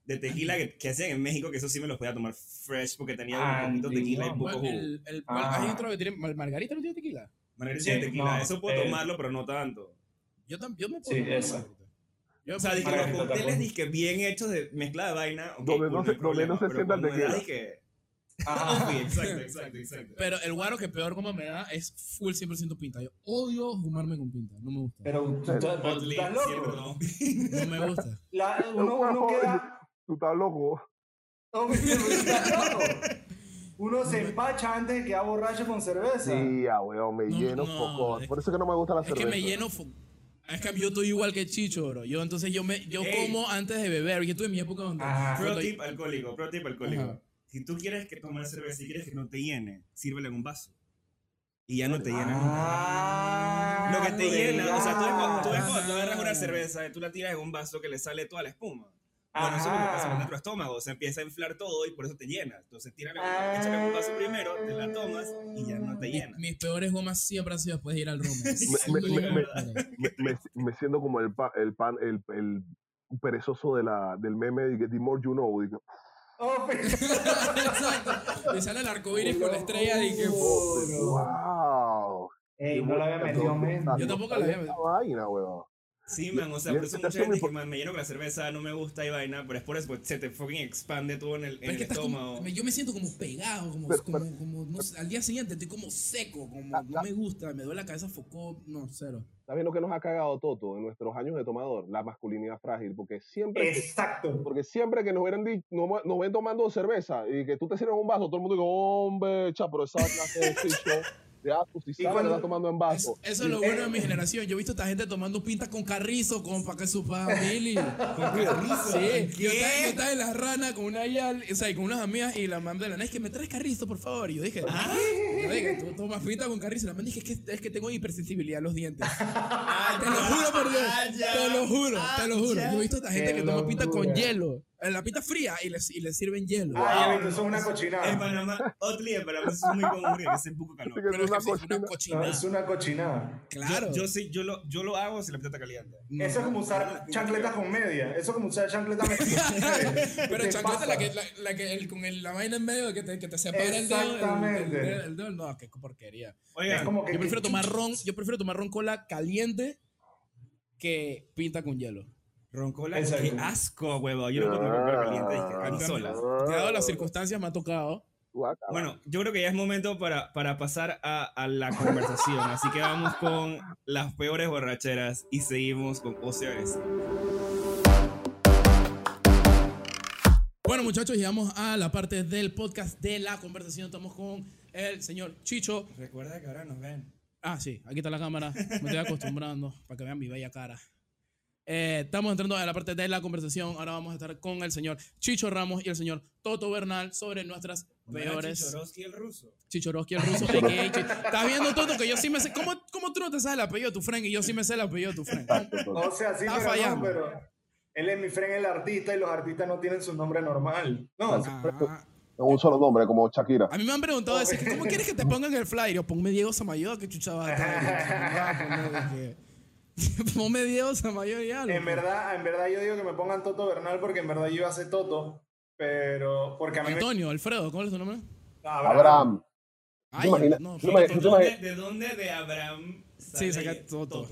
S1: de tequila que, que hacen en México que eso sí me los podía tomar fresh porque tenía un poquito de tequila y poco jugo
S2: el, el-
S3: Ah.
S2: hay otro que tiene, Mar- Margarita no tiene tequila.
S1: Margarita
S3: Sí,
S1: de tequila
S3: no,
S1: eso puedo
S3: eh,
S1: tomarlo pero no tanto
S2: Yo también, yo me puedo
S3: Sí, esa.
S2: Yo
S1: O sea, dije, los cócteles dije, bien hechos de mezcla de vaina. ok,
S4: Donde no
S1: hay
S4: se- donde
S1: problema,
S4: no se sienta el tequila.
S1: dije,
S3: Ajá.
S1: sí, exacto, exacto, exacto.
S2: Pero el guaro que peor como me da es full 100% pinta. Yo odio fumarme con pinta. No me gusta.
S3: Pero tú, estás loco.
S2: No me gusta.
S3: La- uno, uno queda.
S4: Tú estás loco.
S3: Hombre, tú estás loco. Uno se empacha antes de quedar borracho con cerveza.
S4: Sí, ah, weón, me
S2: No,
S4: lleno
S2: no,
S4: poco.
S2: es-
S4: Por eso que no me gusta la
S2: Es
S4: cerveza.
S2: que me lleno. Es que yo estoy igual que Chicho, bro. Yo entonces yo me yo
S1: Ey.
S2: como antes de beber. Yo tuve mi época donde.
S3: Ajá.
S1: Pro tip alcohólico, pro tip alcohólico.
S2: Ajá.
S1: Si tú quieres que tomar cerveza y quieres que no te llene, sírvele en un vaso. Y ya no te llena.
S3: Ah,
S1: Lo que te llena, o sea, tú tú
S3: ah.
S1: cuando tú agarras una cerveza y tú la tiras en un vaso que le sale toda la espuma. Bueno, eso es lo que pasa con nuestro estómago, se empieza a inflar todo y por eso te llena. Entonces, tírale, échale en un vaso primero, te la tomas y ya no te
S2: Mi-
S1: llena.
S2: mis peores gomas siempre han sido después de ir al Roma.
S4: Me- me- me- me, me, me siento como el, pa- el pan, el, el perezoso de la, del meme de que the more you know. de que,
S3: Oh, pero-
S2: Exacto. Le sale el arco iris con la estrella y que.
S4: wow.
S3: Ey, no la había metido.
S2: Yo tampoco la había
S4: metido. vaina, weón.
S1: Sí, man, o sea, por
S4: es
S1: eso mucha gente que man, me lleno con la cerveza, no me gusta y vaina, pero es por eso, pues, se te fucking expande todo en el, en
S2: como-
S1: estómago.
S2: yo me siento como pegado, como,
S4: Pero-
S2: como, como, no sé, al día siguiente estoy como seco, como
S4: La-
S2: no me gusta, me duele la cabeza, focó, no, cero.
S4: ¿Sabes lo que nos ha cagado Toto en nuestros años de tomador? La masculinidad frágil. Porque siempre, que,
S3: Exacto.
S4: porque siempre que nos hubieran dicho, nos, nos ven tomando cerveza y que tú te sirves un vaso, todo el mundo dice, hombre, cha, pero esa clase de de asco, si que
S3: cuando-
S4: estás tomando en vaso.
S2: Eso, eso es lo bueno de mi generación. Yo he visto a esta gente tomando pinta con carrizo, como para que su familia. Sí, yo estaba, yo estaba en la rana con una yal, o sea, y con unas amigas y la mamá de la es que me traes carrizo, por favor. Y yo dije, ah, yo dije, tú tomas pinta con carrizo. La mamá dije, es que, es que tengo hipersensibilidad a los dientes.
S1: Ah,
S2: Te lo juro por Dios.
S1: Ah, ya.
S2: Te lo juro, te lo juro. Yo he visto a esta gente que toma pinta con hielo. En la pinta fría y les, y les sirven hielo.
S3: Ah, ves, eso es una
S1: En
S3: cochinada.
S1: Panamá, Otley, en Panamá eso es muy común porque hace poco calor.
S4: Que
S2: Pero es
S4: es una
S2: que sí, es una
S4: cochina.
S3: No,
S2: cochinada.
S3: es una cochinada.
S2: Claro.
S1: Yo, yo, sí, yo, lo, yo lo hago si la plata está caliente.
S2: No.
S3: Eso es como usar chancletas con media. Eso es como usar chancletas con media.
S2: Pero
S3: ¿Qué
S2: chancleta la que, la, la que el, con el- la vaina en medio que te, que te separa el dedo.
S3: Exactamente.
S2: El, dedo- el dedo, no, qué porquería.
S3: Es
S1: Oigan,
S3: como que.
S2: Yo prefiero
S3: que-
S2: tomar ron, yo prefiero tomar ron cola caliente que pinta con hielo.
S1: Roncola, qué asco, huevo. Yo no puedo roncola caliente dije, a mí sola.
S2: Dado las circunstancias me ha tocado.
S1: Bueno, yo creo que ya es momento para, para pasar a, a la conversación. Así que vamos con las peores borracheras y seguimos con Ocio Agresivo.
S2: Bueno, muchachos, llegamos a la parte del podcast de la conversación. Estamos con el señor Chicho.
S1: Recuerda que ahora nos ven.
S2: Ah, sí, aquí está la cámara. Me estoy acostumbrando para que vean mi bella cara. Eh, estamos entrando a la parte de la conversación. Ahora vamos a estar con el señor Chicho Ramos y el señor Toto Bernal sobre nuestras peores.
S1: Chichorowski el ruso.
S2: Chichorowski el ruso. Estás viendo Toto que yo sí me sé. ¿Cómo, ¿Cómo tú no te sabes el apellido de tu friend? Y yo sí me sé el apellido de tu friend.
S3: O sea, sí,
S2: Está
S3: pero
S2: fallando.
S3: no, pero. Él es mi friend, el artista, y los artistas no tienen su nombre normal. No,
S2: Ah,
S4: Es un solo nombre, como Shakira.
S2: a mí me han preguntado así, ¿cómo quieres que te pongan el flyer? Yo, ponme Diego Samayoa, que a? Ponme Diego Samayoa y algo.
S3: en verdad, en verdad yo digo que me pongan Toto Bernal porque en verdad yo iba a ser Toto, pero porque a mí me...
S2: Antonio, Alfredo, ¿cuál es tu nombre?
S4: Abraham.
S2: Ay, no,
S4: tú
S1: ¿De dónde de Abraham
S2: Sí,
S1: sale
S2: saca Toto.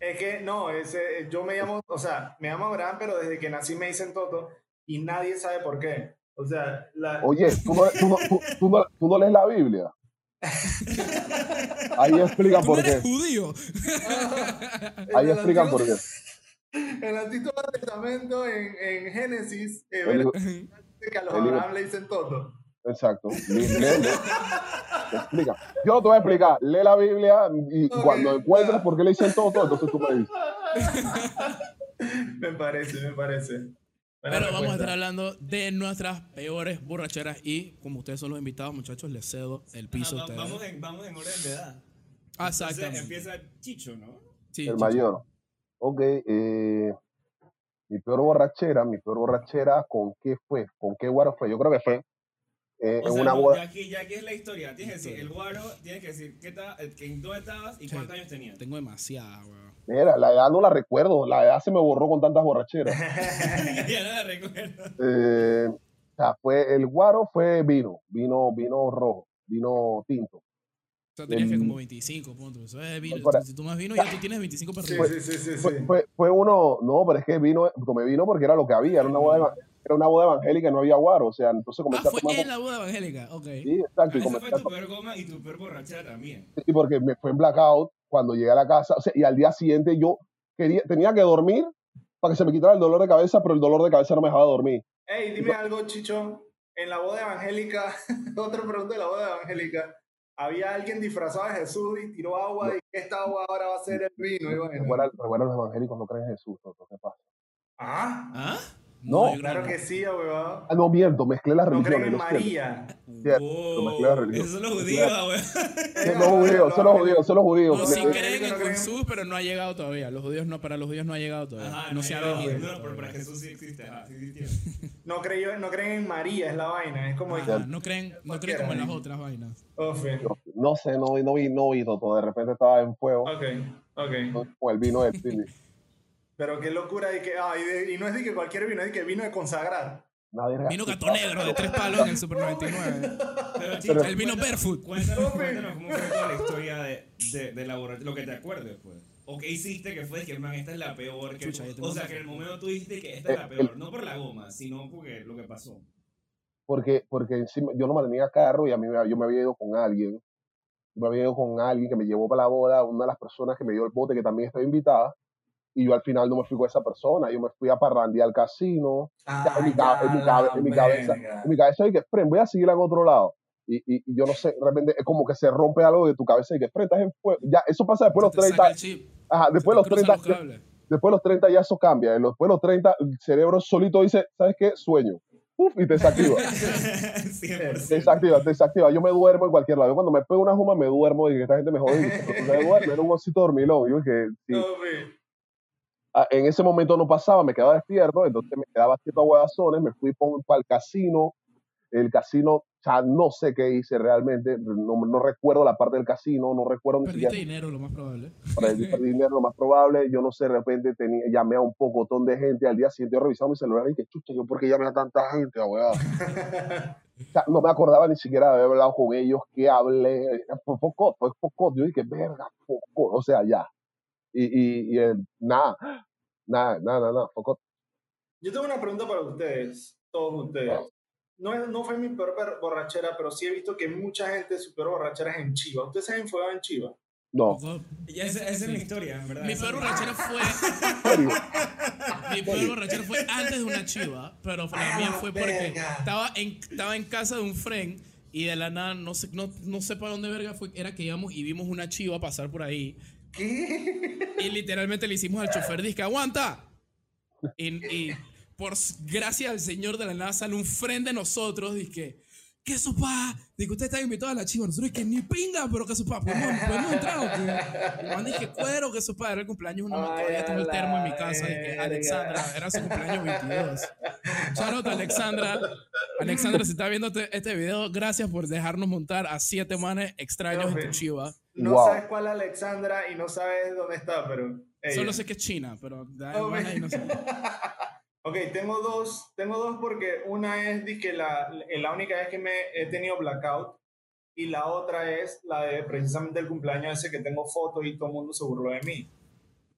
S3: Es que no, ese, yo me llamo, o sea, me llamo Abraham, pero desde que nací me dicen Toto y nadie sabe por qué. O sea, la,
S4: Oye, ¿tú no, tú, no, tú- tú no- tú no lees la Biblia? Ahí explican
S2: Tú
S4: por
S2: eres
S4: qué.
S2: judío.
S4: Ahí explican por qué.
S3: En el Antiguo Testamento, en, en Génesis, eh,
S4: El
S3: que a los Abraham le dicen Toto.
S4: Exacto. Lee- lee- lee. Te explica. Yo te voy a explicar. Lee la Biblia y cuando encuentres por qué le dicen todo, entonces tú me dices.
S3: Me parece, me parece.
S2: Pero vamos a estar hablando de nuestras peores borracheras y como ustedes son los invitados, muchachos, les cedo el piso a
S1: Ah, vamos, en, vamos en orden de edad.
S2: Ah,
S1: Entonces
S2: Exactamente.
S1: empieza Chicho, ¿no?
S2: Sí,
S4: El
S2: chicho.
S4: mayor. Ok. Eh, mi peor borrachera, mi peor borrachera, ¿con qué fue? ¿Con qué guaro fue? Yo creo que fue eh,
S1: O
S4: en
S1: sea,
S4: una boda.
S1: ya, aquí, ya aquí es la historia. Tienes que decir el guaro, tienes que decir qué ta- en dónde estabas y
S2: Sí.
S1: cuántos años tenías.
S2: Tengo demasiada, weón.
S4: Mira, la edad no la recuerdo. La edad se me borró con tantas borracheras.
S1: ya no la recuerdo.
S4: Eh, o sea, fue, el guaro fue vino, vino, vino rojo, vino tinto.
S2: O sea, tenías que como 25 puntos. Eso es vino. Si tú más vino, ya tú tienes 25 para
S3: Sí, sí, sí, sí,
S4: Fue,
S3: sí.
S4: fue, fue uno, no, pero es que vino, tomé vino porque era lo que había, era una boda, eva- era una boda evangélica y no había guaro, o sea, entonces
S2: Ah,
S4: comencé a
S2: fue
S4: tomar.
S2: en la boda evangélica. Ok.
S4: Sí, exacto, y
S1: fue
S4: a
S1: tu peor goma y tu peor borrachera también.
S4: sí, porque me fue en blackout cuando llegué a la casa, o sea, y al día siguiente yo quería, tenía que dormir para que se me quitara el dolor de cabeza, pero el dolor de cabeza no me dejaba dormir.
S3: Ey, dime algo, Chicho. En la boda evangélica, otra pregunta de la boda evangélica. Había alguien disfrazado de Jesús y tiró agua y que esta agua ahora va a ser el vino. Y bueno.
S4: Recuerda, recuerda, los evangélicos no creen en Jesús, ¿no? ¿qué pasa?
S3: Ah,
S1: ¿Ah?
S4: No,
S3: claro que sí, weón.
S4: Ah, no miento, mezclé las
S3: No creen
S4: religiones.
S3: en
S4: lo.
S3: María.
S4: Cierto,
S1: Wow,
S4: mezclé la religión.
S1: Esos son los judíos, güey.
S4: Son los judíos, son los judíos, son los judíos.
S2: No,
S3: sí creen-
S2: creen
S3: no
S2: en
S3: creen-
S2: Jesús, pero no ha llegado todavía. Los judíos no, para los judíos no ha llegado todavía.
S1: Ajá,
S2: no se ha venido.
S1: No, pero para Jesús sí existe. Ajá, sí existió.
S3: No, creyó, no creen en María, es la vaina. Es como.
S2: Ajá, no creen, no creen como en las otras vainas.
S3: Oh.
S4: No sé, no, vi- no vi, no vi todo. De repente estaba en fuego
S3: Ok, ok.
S4: con el vino del Philly.
S3: Pero qué locura de que. Ah, y, de- y no es de que cualquier vino, es de que vino de consagrar.
S4: Verga.
S2: Vino gato negro de tres palos en el Super 99.
S1: Pero, Chicho,
S2: El vino barefoot.
S1: Cuéntanos, cuéntanos cómo fue toda la historia de, de, de la borrachera, lo que te acuerdes, pues. O qué hiciste que fue que, man, esta es la peor. Que,
S2: Chucha,
S1: o sea, que en el momento tú dijiste que esta es la peor. No por la goma, sino porque lo que pasó.
S4: Porque, porque encima yo no mantenía carro y a mí me- yo me había ido con alguien. Yo me había ido con alguien que me llevó para la boda, una de las personas que me dio el bote que también estaba invitada. Y yo al final no me fui con esa persona, yo me fui a parrandear al casino.
S3: Ah,
S4: en, mi, ca- en mi
S3: ya,
S4: cabe- en mi cabeza, en mi cabeza dije, Fren, voy a seguir en otro lado. Y, y, y yo no sé, de repente es como que se rompe algo de tu cabeza y que Fren, estás en fuego. Ya, eso pasa después de los
S2: te
S4: 30.
S2: saca el chip.
S4: Ajá,
S2: se
S4: después de los
S2: cruzan
S4: 30,
S2: los cables.
S4: después de los 30 ya eso cambia. Después de los 30 el cerebro solito dice, ¿sabes qué? Sueño. Uf, y te desactiva.
S1: 100%.
S4: te desactiva, desactiva. Yo me duermo en cualquier lado. Yo cuando me pego una juma me duermo y que esta gente me jode. y dice, "Pero tú te duermes, era un osito dormilón. Yo que sí.
S3: No,
S4: en ese momento no pasaba, me quedaba despierto, entonces me quedaba quieto a huevazones, me fui para el casino. El casino, ya no sé qué hice realmente, no, no recuerdo la parte del casino, no recuerdo ni
S2: Perdiste
S4: siquiera
S2: dinero, lo más probable.
S4: perdí perdí dinero, lo más probable. Yo no sé, de repente tenía, llamé a un pocotón de gente. Al día siguiente yo revisaba mi celular y que chucha, yo por qué llamé a tanta gente, weón. O sea, no me acordaba ni siquiera de haber hablado con ellos, que hablé. Fue poco, fue poco. Yo dije, verga, poco. O sea, ya. Y, y, y el- nada, nada, nada, nada, poco.
S3: Yo tengo una pregunta para ustedes, todos ustedes. No, es- no fue mi peor borrachera, pero sí he visto que mucha gente su peor borrachera es en Chiva. ¿Ustedes se han enfogado en Chiva?
S4: No,
S1: esa, esa es mi historia, en verdad.
S2: Mi peor borrachera fue. Mi peor borrachera fue antes de una chiva, pero la mía fue porque estaba en, estaba en casa de un friend y de la nada, no sé, no, no sé para dónde verga fue, era que íbamos y vimos una chiva pasar por ahí
S3: ¿Qué?
S2: y literalmente le hicimos al chofer, disque, aguanta. Y, por gracias al señor de la nada sale un friend de nosotros, disque, ¿qué sopa? Digo, usted está invitado a la chiva. Nosotros que ni pinga, pero ¿qué sopa? ¿Podemos, podemos entrar o qué? Y man, dije, cuero, ¿qué sopa? Era el cumpleaños, uno todavía tengo el termo en mi casa. Dije. Alexandra, era su cumpleaños 22. Shout Alexandra. Alexandra, si está viendo este, este video, gracias por dejarnos montar a siete manes extraños en tu chiva.
S3: No
S4: Wow.
S3: sabes cuál es Alexandra y no sabes dónde está, pero. ella.
S2: Solo sé que es China, pero da
S3: Oh,
S2: ahí no sé.
S3: Ok, tengo dos, tengo dos porque una es que la, la única vez que me he tenido blackout y la otra es la de precisamente el cumpleaños ese que tengo fotos y todo el mundo se burló de mí.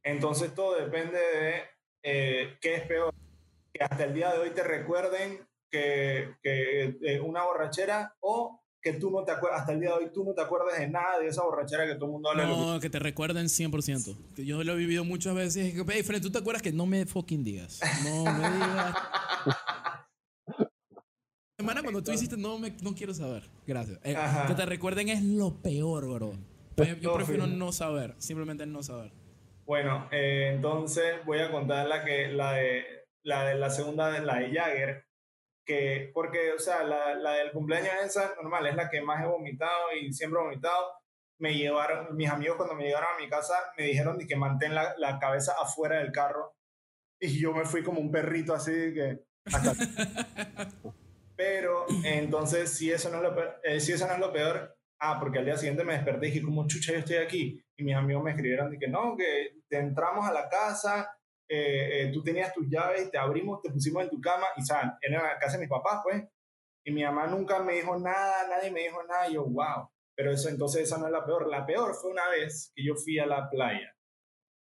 S3: Entonces todo depende de eh, qué es peor. Que hasta el día de hoy te recuerden que, que eh, una borrachera o que tú no te acuerdas, hasta el día de hoy tú no te acuerdas de nada de esa borrachera que todo el mundo habla. de lo que-
S2: No, que te recuerden 100%. Que yo lo he vivido muchas veces. Que, hey, Fred, ¿tú te acuerdas que no me fucking digas? No me digas. Hermana, cuando tú hiciste no, me, no quiero saber. Gracias. Eh, que te recuerden es lo peor, bro. Pues yo prefiero no saber. Simplemente no saber.
S3: Bueno, eh, entonces voy a contar la que la de la de la segunda de la de Jagger, que porque o sea, la, la del cumpleaños esa normal es la que más he vomitado y siempre he vomitado. Me llevaron mis amigos cuando me llegaron a mi casa me dijeron de que mantén la, la cabeza afuera del carro y yo me fui como un perrito así que hasta Pero entonces si eso no es lo peor, eh, si eso no es lo peor, ah, porque al día siguiente me desperté y dije, como chucha, yo estoy aquí. Y mis amigos me escribieron de que no, que te entramos a la casa, eh, eh, tú tenías tus llaves, te abrimos, te pusimos en tu cama, y saben, era la casa de mis papás, pues. Y mi mamá nunca me dijo nada, nadie me dijo nada, y yo, wow. Pero eso entonces esa no es la peor. La peor fue una vez que yo fui a la playa.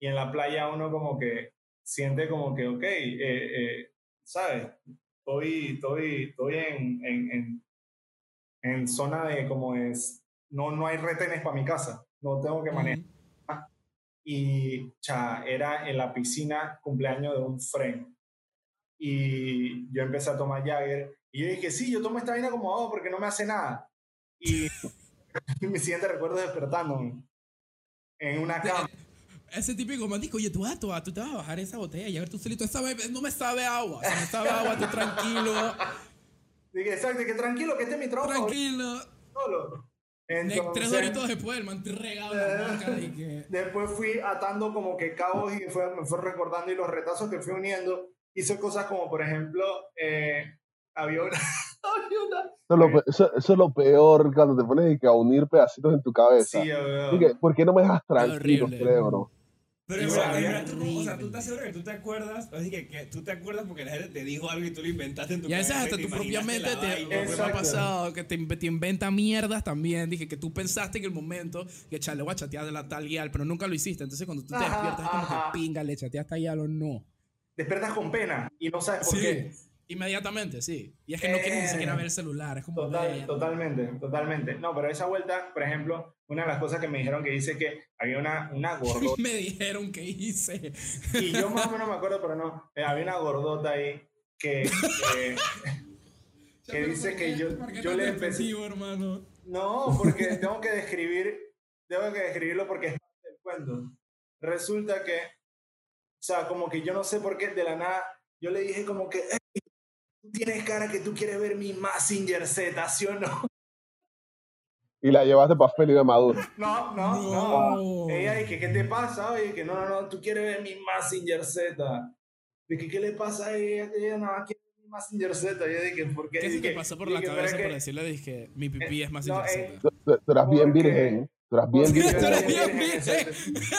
S3: Y en la playa uno como que siente como que, ok, eh, eh, ¿sabes? Estoy, estoy, estoy en, en, en, en zona de como es, no, no hay retenes para mi casa, no tengo que manejar. Y era en la piscina cumpleaños de un friend. Y yo empecé a tomar Jagger. Y yo dije, sí, yo tomo esta vaina como hago porque no me hace nada. Y mi siguiente recuerdo es despertándome en una cama.
S2: Ese típico man dijo, oye, tú, vas tú, vas- tú te vas a bajar esa botella y a ver tú solito, vez no me sabe agua, si me sabe agua, tú tranquilo,
S3: Dije, exacto, que tranquilo, que este es mi trabajo.
S2: tranquilo.
S3: Solo.
S2: Ne- Tres
S3: Entonces,
S2: doritos después, el man regado en la boca y que...
S3: Después fui atando como que cabos y fue, me fue recordando y los retazos que fui uniendo. Hice cosas como, por ejemplo, eh, había una...
S4: Eso es, lo, pe- eso- eso es lo peor cuando te pones a unir pedacitos en tu cabeza.
S3: sí,
S4: ¿Por qué no me dejas tranquilo,
S2: Horrible.
S4: cerebro?
S1: Pero, tú- o sea, tú estás seguro que tú te acuerdas, así que, que tú te acuerdas porque la gente te dijo algo y tú lo inventaste en tu cabeza
S2: hasta
S1: y
S2: tú
S1: te imaginaste
S2: propiamente
S1: la
S2: te, ha pasado que te, inve- te inventa mierdas también. Dije que tú pensaste en el momento que chale, voy a chatear de la tal guial, pero nunca lo hiciste. Entonces cuando tú te
S3: Ajá,
S2: despiertas es como
S3: ajá.
S2: que pinga, le chateaste a guial o no.
S3: Despiertas con pena y no sabes por
S2: Sí,
S3: qué.
S2: Inmediatamente, sí. Y es que no quieres ni siquiera
S3: Eh,
S2: ver el celular. Es como.
S3: Total,
S2: "Ver".
S3: totalmente, totalmente. No, pero esa vuelta, por ejemplo, una de las cosas que me dijeron que dice que había una, una gordota.
S2: Me dijeron que hice.
S3: y yo más o menos me acuerdo, pero no. eh, había una gordota ahí que... que- Que dice que yo-
S2: ¿Por qué
S3: yo le empecé-
S2: hermano?
S3: No, porque tengo que describir, tengo que describirlo porque es parte del cuento. Resulta que, o sea, como que yo no sé por qué de la nada, yo le dije como que, "Ey, tú tienes cara que tú quieres ver mi Massinger Z, ¿sí o no?
S4: Y la llevaste para Felipe Maduro.
S3: No, no, no. Ella dije, ¿qué te pasa? Oye, que no, no, no, tú quieres ver mi Massinger Z. Dije, ¿qué le pasa a ella? Ella no quiere ver mi Massinger Z. Yo dije, ¿por qué?
S2: ¿Qué se te pasó por
S3: dije,
S2: la cabeza
S3: es que-
S2: por decirle dije, mi pipí es más
S3: no,
S2: interesante?
S3: eh,
S4: Tú, tú- tú eras bien
S3: Porque-
S4: virgen. Tú eras bien virgen.
S3: le
S2: Bien
S3: dije,
S2: virgen.
S3: exacto.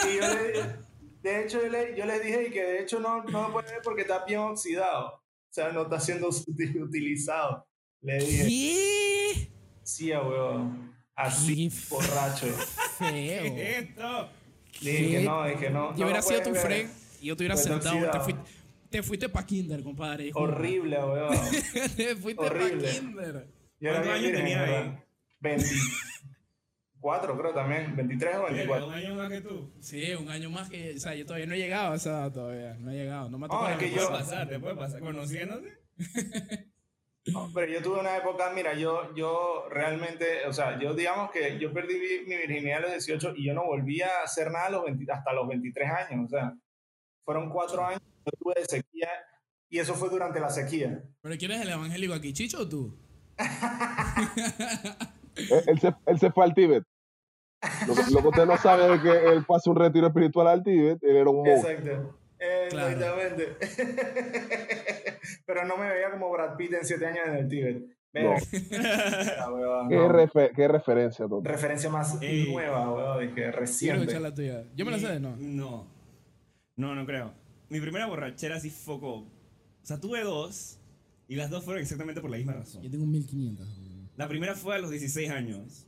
S3: Y yo le- de hecho, yo, le, yo les dije que de hecho no, no lo puede ver porque está bien oxidado. O sea, no está siendo utilizado. Le dije.
S2: ¿Qué?
S3: Sí, weón. Así,
S2: ¿Qué?
S3: borracho.
S2: Feo.
S1: ¿Qué esto?
S3: Le dije ¿Qué? que no, dije no.
S2: Yo
S3: no
S2: hubiera sido tu friend y yo te hubiera sentado. Te fuiste, te fuiste para Kinder, compadre.
S3: Horrible, weón.
S2: te fuiste para Kinder.
S1: ¿Cuántos años tenía ahí?
S3: 20. Cuatro, creo también, 23 o 24.
S1: ¿Un año más que tú?
S2: Sí, un año más que. O sea, yo todavía no he llegado a esa edad todavía. No he llegado. No me ha tocado.
S3: No, es que yo...
S1: puede pasar, te puede pasar. ¿Conociéndote?
S3: Hombre, yo tuve una época, mira, yo, yo realmente, o sea, yo digamos que yo perdí mi virginidad a los 18 y yo no volví a hacer nada los 20, hasta los 23 años, o sea, fueron cuatro años que tuve de sequía y eso fue durante la sequía.
S2: ¿Pero quién es el evangélico aquí, Chicho o tú?
S4: él, se, él, se, fue al Tíbet. Lo que, lo que usted no sabe es que él hacer un retiro espiritual al Tíbet, él era un monje.
S3: Exacto. Exactamente. Pero no me veía como Brad Pitt en 7 años en el Tíbet.
S4: No.
S3: Weón,
S4: ¿Qué,
S3: no.
S4: qué referencia, Toto?
S3: Referencia más
S1: Ey.
S3: nueva, weón, de que reciente.
S2: la tuya. Yo me la sé, ¿no?
S1: No. No, no creo. Mi primera borrachera sí focó. O sea, tuve dos y las dos fueron exactamente por la misma razón.
S2: Yo tengo 1500.
S1: La primera fue a los 16 años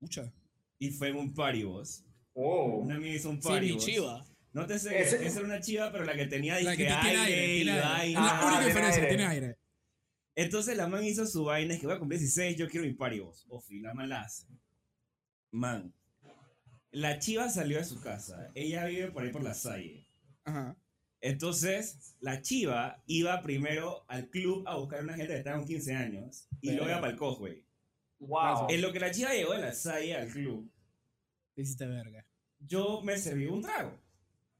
S2: Mucha.
S1: Y fue en un paribos.
S3: Oh.
S1: Una amiga hizo un
S2: Sí,
S1: paribos.
S2: chiva.
S1: No te sé,
S3: Ese-
S1: esa era una chiva, pero la que tenía
S2: La que
S1: disque
S2: tiene
S1: aire,
S2: aire,
S1: y
S2: tiene aire.
S1: vaina.
S2: Es la
S3: Ah,
S2: única diferencia, tiene aire.
S1: Entonces la man hizo su vaina, es que voy a cumplir 16, yo quiero mi paribos. Ofi, la man la hace. Man, la chiva salió de su casa. Ella vive por ahí por la Salle.
S2: Ajá.
S1: Entonces, la chiva iba primero al club a buscar una gente que estaba con 15 años y luego iba para el Cosway.
S3: Wow.
S1: En lo que la chiva llegó de la Salle al club,
S2: Te hiciste verga.
S1: yo me serví un trago.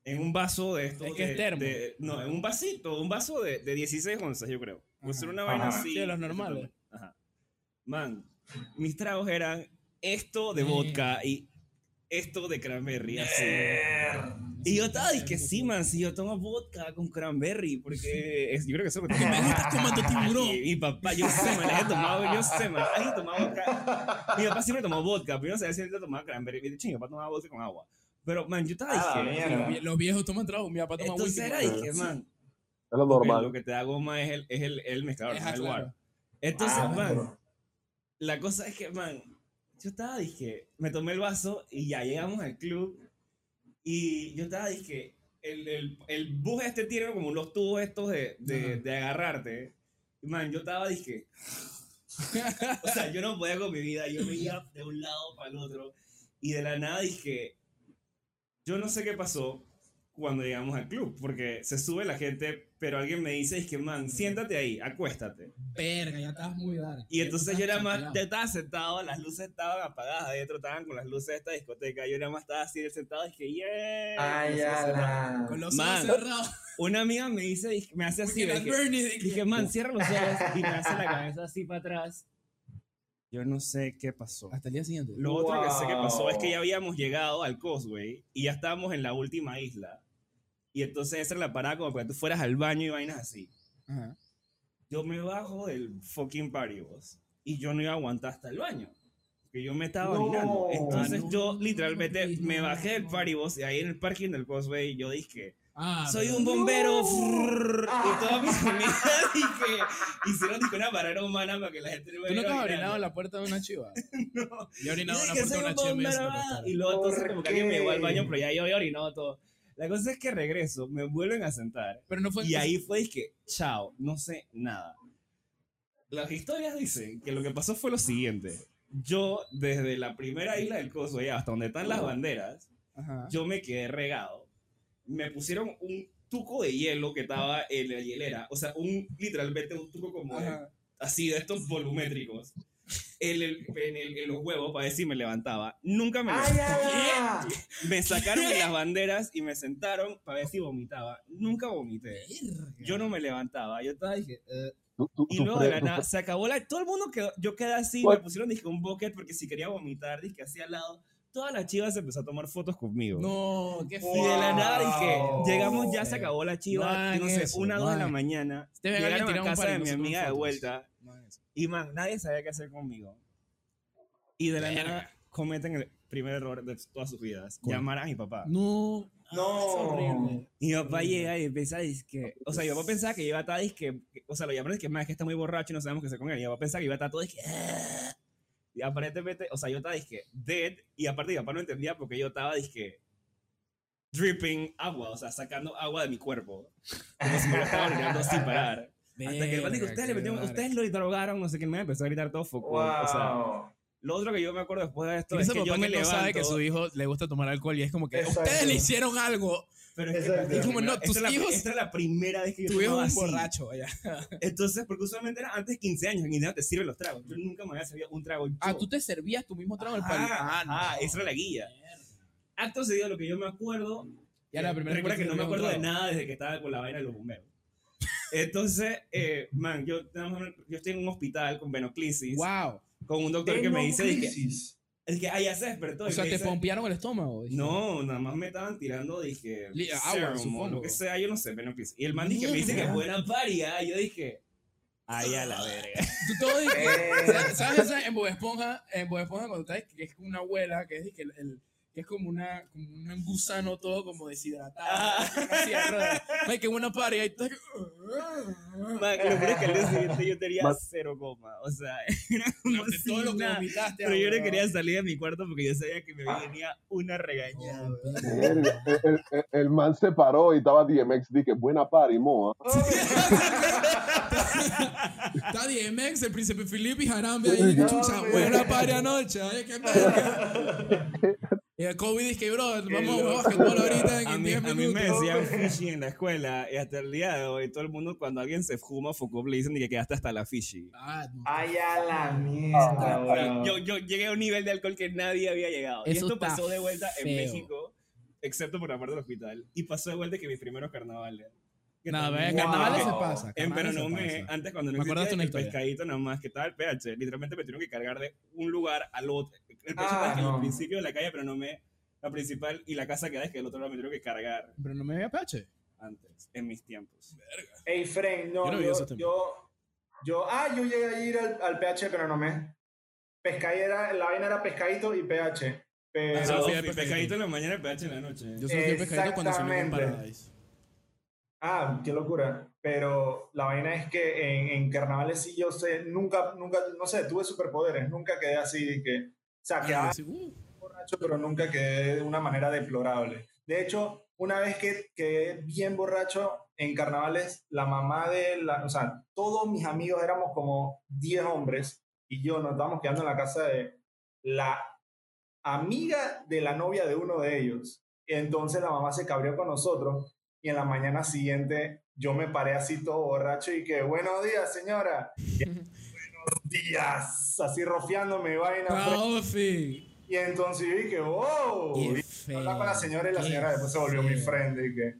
S1: En un vaso de estos.
S2: Es que es
S1: de-
S2: termo.
S1: de- no, en un vasito, un vaso de, de 16 onzas, yo creo. Pues
S2: Ajá.
S1: era una vaina
S3: Ajá.
S1: así.
S2: Sí, de los normales.
S1: Ajá. Man, mis tragos eran esto de vodka y esto de cranberry, así. Y yo estaba, dije, sí, man, si yo tomo vodka con cranberry, porque es, yo creo que eso es lo que
S2: me estás tomando tiburón.
S1: Y mi papá, yo sé, man, he tomado, yo sé, man, alguien tomaba vodka. Mi papá siempre tomó vodka, pero yo no sabía si él tomaba cranberry. De hecho, mi papá tomaba vodka con agua. Pero, man, yo estaba,
S3: Ah,
S1: dije.
S2: Los vie- Los viejos toman trago. Mi papá toma
S1: entonces
S2: whisky.
S1: era, dije, man,
S4: Es lo normal.
S1: lo que te da goma es el, es el, el mezclador, no el guaro. Entonces,
S3: Ah,
S1: man, la cosa es que, man, yo estaba, dije, me tomé el vaso y ya llegamos al club. Y yo estaba, dije, el, el, el bus este tiene como los tubos estos de, de, de agarrarte. Y, man, yo estaba, dije, o sea, yo no podía con mi vida. Yo me iba de un lado para el otro. Y de la nada dije, yo no sé qué pasó cuando llegamos al club, porque se sube la gente, pero alguien me dice, es que, man, siéntate ahí, acuéstate.
S2: Verga, ya estabas muy dark.
S1: Y entonces yo era más, yo estaba sentado, las luces estaban apagadas adentro, estaban con las luces de esta discoteca, yo era más estaba así sentado, y dije, yeah.
S3: Ay,
S1: ojos
S3: ya la.
S2: Con los ojos cerrados.
S1: Una amiga me dice, me hace así, dije,
S2: Bernie, dije,
S1: dije, man, cierra los ojos, y me hace la cabeza así para atrás. Yo no sé qué pasó.
S2: Hasta el día siguiente.
S1: Lo otro que sé que pasó es que
S3: Wow.
S1: ya habíamos llegado al Causeway y ya estábamos en la última isla. Y entonces esa era la parada como para que tú fueras al baño y vainas así.
S2: Ajá.
S1: Yo me bajo del fucking party bus y yo no iba a aguantar hasta el baño. Porque yo me estaba
S3: No.
S1: orinando. Entonces
S2: Ah, no,
S1: yo literalmente
S2: no,
S1: me
S2: no.
S1: bajé del party bus y ahí en el parking del Causeway yo dije,
S2: Ah,
S1: soy un bombero.
S3: No.
S1: frrrr, y toda mi familia dije, hicieron dije, una parada humana para que la gente no
S2: ¿Tú nunca has
S1: orinando.
S2: orinado en la puerta de una chiva?
S1: No.
S2: Yo
S1: Y
S2: en la puerta de una
S1: un
S2: chiva. y me
S1: ah, luego entonces
S3: ¿Por
S1: como que alguien me llevó al baño, pero ya yo había orinado todo. La cosa es que regreso, me vuelven a sentar.
S2: Pero no fue.
S1: Y ahí fue que, chao, no sé nada. Las historias dicen que lo que pasó fue lo siguiente. Yo, desde la primera isla del Coso, ya hasta donde están las banderas,
S2: Ajá.
S1: yo me quedé regado. Me pusieron un tuco de hielo que estaba en la hielera. O sea, un, literalmente un tuco como de- así de estos volumétricos. En, el- en el- en los huevos para ver si me levantaba. Nunca me levantaba. Me sacaron de las banderas y me sentaron para ver si vomitaba. Nunca vomité. Yo no me levantaba. Yo estaba dije.
S4: Tú- tú-
S1: y
S4: tú
S1: luego de la nada se acabó la. Todo el mundo quedó. Yo quedé así.
S4: What?
S1: Me pusieron dije, un bucket porque si quería vomitar, dije así al lado. Todas las chivas se empezó a tomar fotos conmigo.
S2: No, qué
S1: Y
S2: feo.
S1: de la nada dije, llegamos, ya se acabó la
S2: No
S1: chiva.
S2: hagan
S1: No sé,
S2: eso,
S1: una,
S2: no
S1: dos de la mañana. Llegaron a casa
S2: y
S1: de
S2: no
S1: mi amiga de
S2: fotos.
S1: vuelta. Y man, nadie sabía qué hacer conmigo. Y de la
S2: Verga.
S1: nada cometen el primer error de todas sus vidas.
S2: ¿Cuál?
S1: Llamar a mi papá.
S2: No.
S3: No.
S2: Ah, es horrible.
S1: Y mi papá llega y empieza a decir que, o sea, mi papá pensaba que iba a estar, que, o sea, lo llamaron es que más que está muy borracho y no sabemos qué hacer con él. Y mi papá pensaba que iba a estar todo, que, "Ah". y aparentemente, o sea, yo estaba, dije, dead, y aparte mi papá no entendía porque yo estaba, dije, dripping agua, o sea, sacando agua de mi cuerpo, como si me lo estaba orinando sin parar. Hasta que el
S2: Verga,
S1: ustedes, le ustedes lo drogaron, no sé qué, me empezó a gritar todo foco. O sea,
S3: Wow.
S1: lo otro que yo me acuerdo después de esto es que
S2: papá
S1: yo me
S2: que no
S1: levanto,
S2: sabe que su hijo le gusta tomar alcohol y es como que
S3: Exacto.
S2: ustedes le hicieron algo.
S1: pero es que es
S2: como,
S1: primera-
S2: no, tus
S1: esta es la-
S2: hijos-
S1: esta es la primera vez que yo
S2: Tu hijo es un
S1: así.
S2: borracho. Ya.
S1: Entonces, porque usualmente era antes de 15 años, en 15 años te sirven los tragos. Yo nunca me había servido un trago. yo.
S2: Ah, tú te servías tu mismo trago al palo. Ah,
S1: ajá, esa era la guía. Acto seguido, lo que yo me acuerdo.
S2: Ya la primera
S1: Recuerda que,
S2: se
S1: no me acuerdo de nada desde que estaba con la vaina de los bomberos. Entonces, eh, man, yo, yo estoy en un hospital con venoclisis.
S2: Wow.
S1: Con un doctor que me dice que,
S3: Venoclisis.
S1: es que, ya se despertó.
S2: O sea, te
S1: dice-
S2: pompearon el estómago. dije.
S1: No, nada más me estaban tirando, dije,
S2: agua, supongo.
S1: lo que sea, yo no sé, venoclisis. Y el man dije, me dice que paria. Y yo dije, ay, a la verga.
S2: Tú todo dije,
S3: Eh,
S2: ¿Sabes en Bob Esponja? En Bob Esponja cuando estás que es una abuela, que es, que el, el- que es como, una, como un gusano todo como deshidratado.
S1: Ah.
S2: Así, arroz. Ay, qué buena paria. Y tú,
S1: Man, lo peor es que al día siguiente yo tenía
S4: Man.
S1: cero coma. O sea, era como
S2: de todo lo que vomitaste.
S1: Pero yo no quería salir de mi cuarto porque yo sabía que me venía una regañada.
S4: Verga, El, el- el- el man se paró y estaba DMX, dije, buena party, moa.
S2: Está DMX, el príncipe Felipe y Jarambe ahí. que chucha, buena paria anoche. Ay, qué. Y el COVID dice que, bro, vamos a jugar basquetbol ahorita
S1: A
S2: en
S1: mí,
S2: 10
S1: a mí
S2: minutos.
S1: me decían fishy en la escuela y hasta el día de hoy todo el mundo cuando alguien se fuma foco le dicen que quedaste hasta la fishy.
S2: Ah, no.
S3: Ay, a la mierda, weón.
S1: Yo, yo llegué a un nivel de alcohol que nadie había llegado. y
S2: Eso
S1: esto
S2: está
S1: pasó de vuelta en
S2: feo.
S1: México, excepto por la parte del hospital. Y pasó de vuelta que mis primeros carnavales. Que
S2: Nada,
S1: también-
S2: ve, carnavales
S3: Wow.
S2: se pasa.
S1: En pero no
S2: se
S1: me,
S2: pasa.
S1: antes cuando no
S2: Me
S1: existía el pescadito nada más que estaba el PH, literalmente me tuvieron que cargar de un lugar al otro. El PH
S3: Ah,
S1: estaba en
S3: no.
S1: el principio de la calle, pero no me, la principal y la casa que da es que el otro lado me tuvieron que cargar
S2: Pero no me había peche.
S1: antes, en mis tiempos.
S3: Ey, Fren, no,
S2: Yo no
S3: yo, yo, yo, ah, yo llegué a ir al, al PH, pero no me. Pescadera, la vaina era pescadito y PH. Pero,
S2: Ah,
S1: Pero
S2: fui al
S1: pescadito. en la mañana y PH en la noche.
S2: Yo el pescadito cuando en
S3: Exactamente.
S2: Paradise.
S3: Ah, qué locura. Pero la vaina es que en, en carnavales sí yo sé, nunca, nunca, no sé, tuve superpoderes, nunca quedé así que, o sea, quedaba
S2: uh,
S3: borracho, pero nunca quedé de una manera deplorable. De hecho, una vez que quedé bien borracho en carnavales, la mamá de la, o sea, todos mis amigos éramos como 10 hombres y yo nos estábamos quedando en la casa de la amiga de la novia de uno de ellos. Entonces la mamá se cabrió con nosotros y en la mañana siguiente yo me paré así todo borracho y que buenos días señora. Y, buenos días, así rofiándome vaina.
S2: Profi.
S3: Y entonces yo dije, wow. Y hablaba con la señora y la
S2: qué
S3: señora después se volvió mi friend. Y que,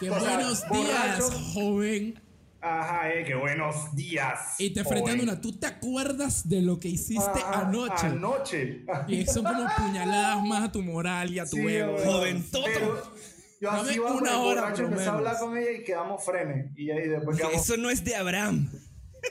S2: Qué
S3: O sea,
S2: buenos días,
S3: borracho.
S2: joven.
S3: ajá, eh, que buenos días.
S2: Y te
S3: joven.
S2: enfrentan una. ¿Tú te acuerdas de lo que hiciste
S3: Ajá,
S2: anoche?
S3: Anoche.
S2: Y son como puñaladas más a tu moral y a tu
S3: Sí,
S2: ego.
S1: Joven.
S3: Pero Yo
S2: Dame
S3: así
S2: una
S3: el
S2: hora,
S3: borracho, empecé a hablar con ella y quedamos frenes. Y ahí después quedamos...
S1: Eso no es de Abraham.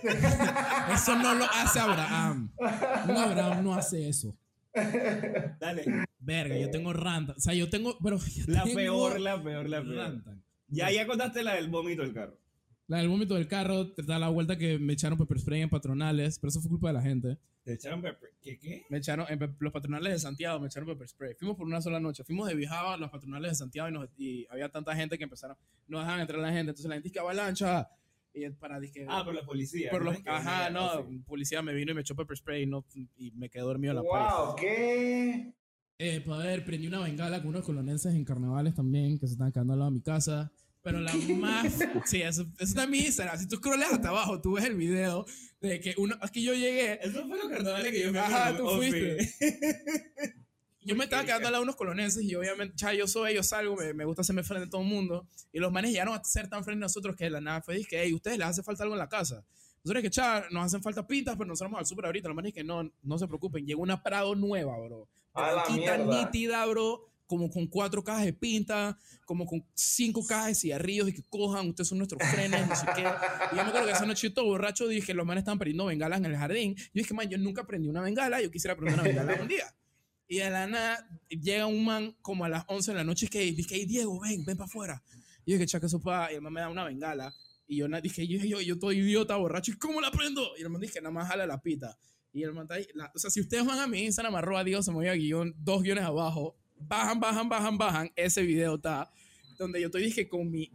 S2: Eso no lo hace Abraham. Un Abraham no hace eso.
S1: Dale.
S2: Verga, yo tengo ranta. O sea, yo tengo. Pero yo
S1: La
S2: tengo
S1: peor, la peor, la peor.
S2: Rantan.
S1: Ya, ya contaste la del vómito del carro.
S2: La del vómito del carro, te da la vuelta que me echaron pepper spray en patronales, pero eso fue culpa de la gente.
S1: Te echaron pepper. ¿Qué qué?
S2: Me echaron en los patronales de Santiago, me echaron pepper spray. Fuimos por una sola noche. Fuimos de viajaba a los patronales de Santiago y, nos- y había tanta gente que empezaron, no dejaban entrar la gente. Entonces la gente dice que avalancha. Y para disque.
S1: Ah, por la policía.
S2: por ajá, no, un policía me vino y me echó pepper spray y, no, y me quedé dormido en la pared.
S3: wow, ¿qué?
S2: Eh, poder, prendí una bengala con unos colonenses en carnavales también, que se estaban quedando al lado de mi casa. Pero la más. Sí, eso, eso está en mi Instagram. Si tú scrolleas hasta abajo, tú ves el video de que uno. Es que yo llegué.
S1: Eso fue los carnavales que yo me
S2: Ajá, tú
S1: Ofi.
S2: fuiste. Yo me estaba quedando al lado unos colonenses y obviamente, ya yo soy, yo salgo, me, me gusta hacerme frente a todo el mundo. Y los manes llegaron a ser tan frente a nosotros que de la nada fue, dije, hey, ¿ustedes les hace falta algo en la casa? Nosotros que, cha, nos hacen falta pintas, pero nosotros vamos al súper ahorita. Los manes que no, no se preocupen, llegó una Prado nueva, bro.
S3: A la
S2: Blanquita,
S3: mierda.
S2: nítida, bro. Como con cuatro cajas de pinta, como con cinco cajas de cigarrillos y que cojan, ustedes son nuestros frenes, no sé qué. Y yo me acuerdo que esa noche yo todo borracho dije, los manes estaban prendiendo bengalas en el jardín. Yo dije, man, yo nunca prendí una bengala, yo quisiera prender una bengala un día. Y de la nada llega un man como a las 11 de la noche que dice, hey, Diego, ven, ven para afuera. Y yo dije, chaca, eso pa. Y el man me da una bengala. Y yo dije, yo, yo, yo todo idiota, borracho, ¿y cómo la prendo? Y el man dije, nada más jala la pita. Y el man está ahí, la- o sea, si ustedes van a mi Instagram, arroba Diego, se me guion, dos guiones abajo, bajan, bajan, bajan, bajan, ese video está, donde yo estoy, dije, con mi,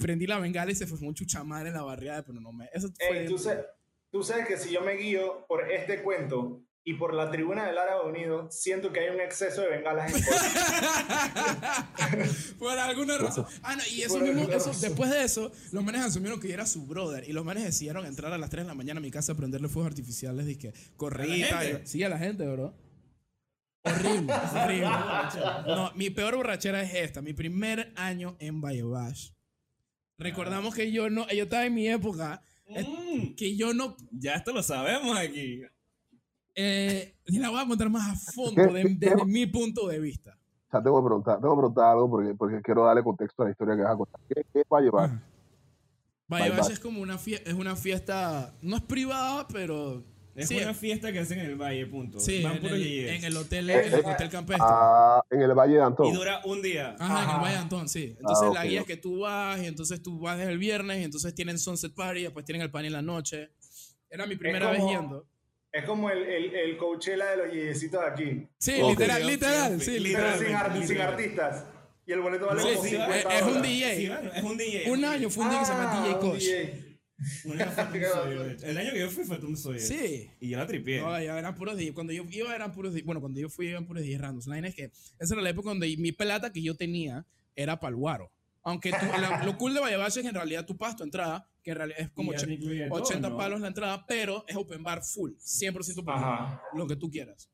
S2: prendí la bengala y se fue un chuchamar en la barriada, pero no me, eso fue...
S3: Ey, tú, sa- tú sabes que si yo me guío por este cuento y por la tribuna del Árabe Unido, siento que hay un exceso de bengalas en
S2: Por alguna razón. Ah, no, y eso
S3: Por
S2: mismo, eso, después de eso, los manes asumieron que yo era su brother. Y los manes decidieron entrar a las 3 de la mañana a mi casa a prenderle fuegos artificiales. Dije, corrida. Sí, a la gente, bro. Horrible, horrible. No, mi peor borrachera es esta. Mi primer año en Vallevash. Recordamos que yo no, yo estaba en mi época,
S1: Mm,
S2: que yo no,
S1: ya esto lo sabemos aquí.
S2: eh, y la voy a contar más a fondo de- desde mi punto de vista.
S4: O sea, tengo que preguntar, tengo que preguntar algo porque, porque quiero darle contexto a la historia que vas a contar. ¿Qué, qué a Bye,
S2: Valle
S4: bye.
S2: es como una fiesta, es una fiesta, no es privada, pero
S1: Es
S2: sí,
S1: una fiesta que hacen en el valle, punto.
S2: sí,
S1: Van
S2: en el,
S1: yeyes.
S2: en el hotel,
S4: Eh,
S2: en el
S4: eh,
S2: hotel campestre.
S4: Ah, en el Valle de Antón.
S1: Y dura un día.
S2: Ajá, en el. Valle de Antón, sí. Entonces
S4: Ah,
S2: la guía es que tú vas y entonces tú vas desde el viernes y entonces tienen Sunset Party, después tienen el pan en la noche. Era mi primera vez
S3: como-
S2: yendo.
S3: Es como el, el, el Coachella de los yeyecitos de aquí.
S2: Sí, literal, literal,
S1: sí,
S3: Pero
S2: literal.
S3: sin, ar- sin artistas. Y el boleto vale
S1: No,
S3: como
S1: sí,
S3: 50
S2: es- es un. DJ.
S1: Sí, bueno, es un DJ.
S2: Un año fue un día que se llama
S3: Ah,
S2: DJ Kosh.
S3: DJ.
S1: Una. El año que yo fui fue Tom Sawyer.
S2: Sí.
S1: Y yo la tripié.
S2: No, ya eran puros DJs. Cuando yo iba eran puros DJs. Bueno, cuando yo fui eran puros DJs randoms. La es que esa era la época donde mi plata que yo tenía era para el guaro. Aunque tú- la- lo cool de Vallabache es que en realidad tú pagas tu entrada, que en realidad es como
S1: Y ya
S2: och-
S1: te incluye todo,
S2: 80
S1: ¿no?
S2: palos la entrada, pero es open bar full, 100% open bar,
S3: Ajá.
S2: lo que tú quieras.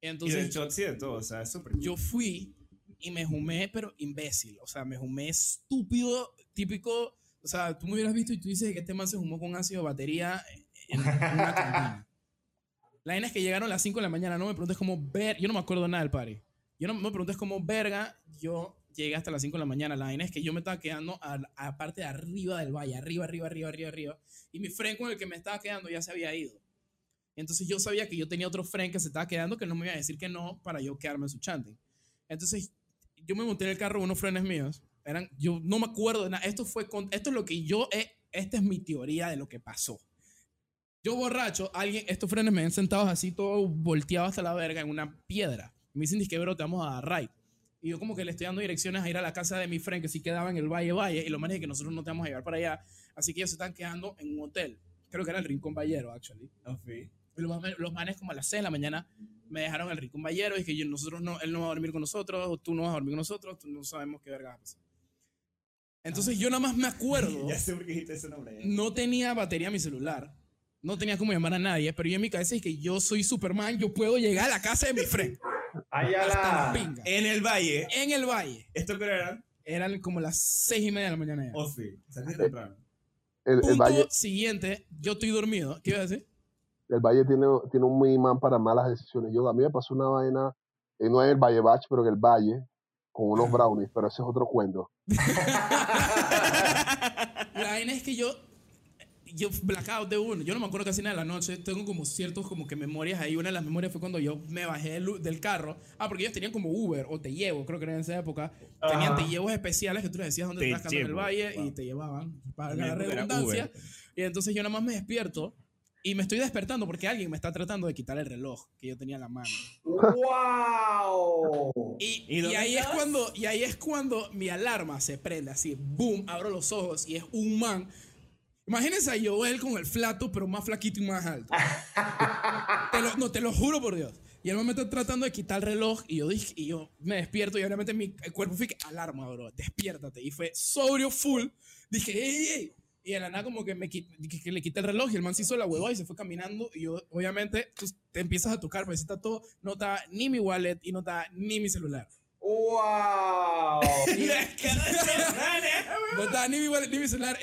S1: Y de
S2: Entonces
S1: shots y de todo, o sea, es súper
S2: yo fui y me jumé, pero imbécil. O sea, me jumé estúpido, típico. O sea, tú me hubieras visto y tú dices que este man se jumó con ácido de batería en una cantina. La vaina es que llegaron a las 5 de la mañana. No me preguntes cómo ver. Yo no me acuerdo nada del party. Yo no me preguntes cómo verga. Yo llegué hasta las 5 de la mañana. La vaina es que yo me estaba quedando a la parte de arriba del valle. Arriba, arriba, arriba, arriba, arriba. Y mi friend con el que me estaba quedando ya se había ido. Entonces yo sabía que yo tenía otro friend que se estaba quedando que no me iba a decir que no para yo quedarme en su chanting. Entonces yo me monté en el carro unos frenes míos. Eran, yo no me acuerdo de nada. Esto fue con, esto es lo que yo he, esta es mi teoría de lo que pasó. Yo borracho, alguien, estos frenes me ven sentados así, todo volteado hasta la verga en una piedra. Me dicen, que bro, te vamos a dar right. Y yo como que le estoy dando direcciones a ir a la casa de mi friend que sí quedaba en el Valle Valle. Y lo más es que nosotros no te vamos a llevar para allá. Así que ellos se están quedando en un hotel. Creo que era el Rincón Ballero, actually.
S1: Okay.
S2: Y los, manes- los manes como a las 6 de la mañana me dejaron el rincón ballero y que yo, nosotros no, él no va a dormir con nosotros, o tú no vas a dormir con nosotros, tú no sabemos qué verga va a pasar. Entonces yo nada más me acuerdo,
S1: Ya sé por qué dijiste ese nombre.
S2: no tenía batería en mi celular, no tenía como llamar a nadie, pero yo en mi cabeza es que yo soy Superman, yo puedo llegar a la casa de mi friend,
S3: Allá
S2: la
S3: la.
S2: pinga,
S1: En el valle.
S2: en el valle.
S1: ¿Esto qué era?
S2: Eran como las 6 y media de la mañana ya.
S1: Ofi. Saliste temprano.
S4: El, el
S2: Punto
S4: Valle,
S2: siguiente, yo estoy dormido, ¿qué iba a decir?
S4: el Valle tiene, tiene un imán para malas decisiones. Yo, a mí me pasó una vaina, eh, no en el Valle Bach, pero en el Valle, con unos brownies, pero ese es otro cuento.
S2: La vaina es que yo, yo blackout de uno. Yo no me acuerdo casi nada de la noche. Tengo como ciertos como que memorias ahí. Una de las memorias fue cuando yo me bajé del, del carro. Ah, porque ellos tenían como Uber o te llevo, creo que era en esa época. Tenían te llevos especiales que tú les decías dónde
S1: Te
S2: estás en el valle
S1: wow.
S2: y te llevaban para la redundancia. Y entonces yo nada más me despierto y me estoy despertando porque alguien me está tratando de quitar el reloj que yo tenía en la mano.
S3: ¡Wow!
S2: Y,
S1: ¿Y
S2: y ahí es cuando y ahí es cuando mi alarma se prende así, boom, abro los ojos y es un man. Imagínense a Joel con el flato, pero más flaquito y más alto. Te lo- no, te lo juro por Dios. Y él me está tratando de quitar el reloj y yo, dije, y yo me despierto y obviamente mi cuerpo fue que alarma, bro, despiértate. Y fue sobrio full. Dije, ey, ey. Y de la nada como que, me, que, que le quité el reloj y el man se hizo la hueva y se fue caminando. Y yo, obviamente, tú te empiezas a tocar, pero está todo, no está ni mi wallet y no está ni mi celular.
S3: ¡Wow!
S2: No estaba ni mi wallet ni mi celular.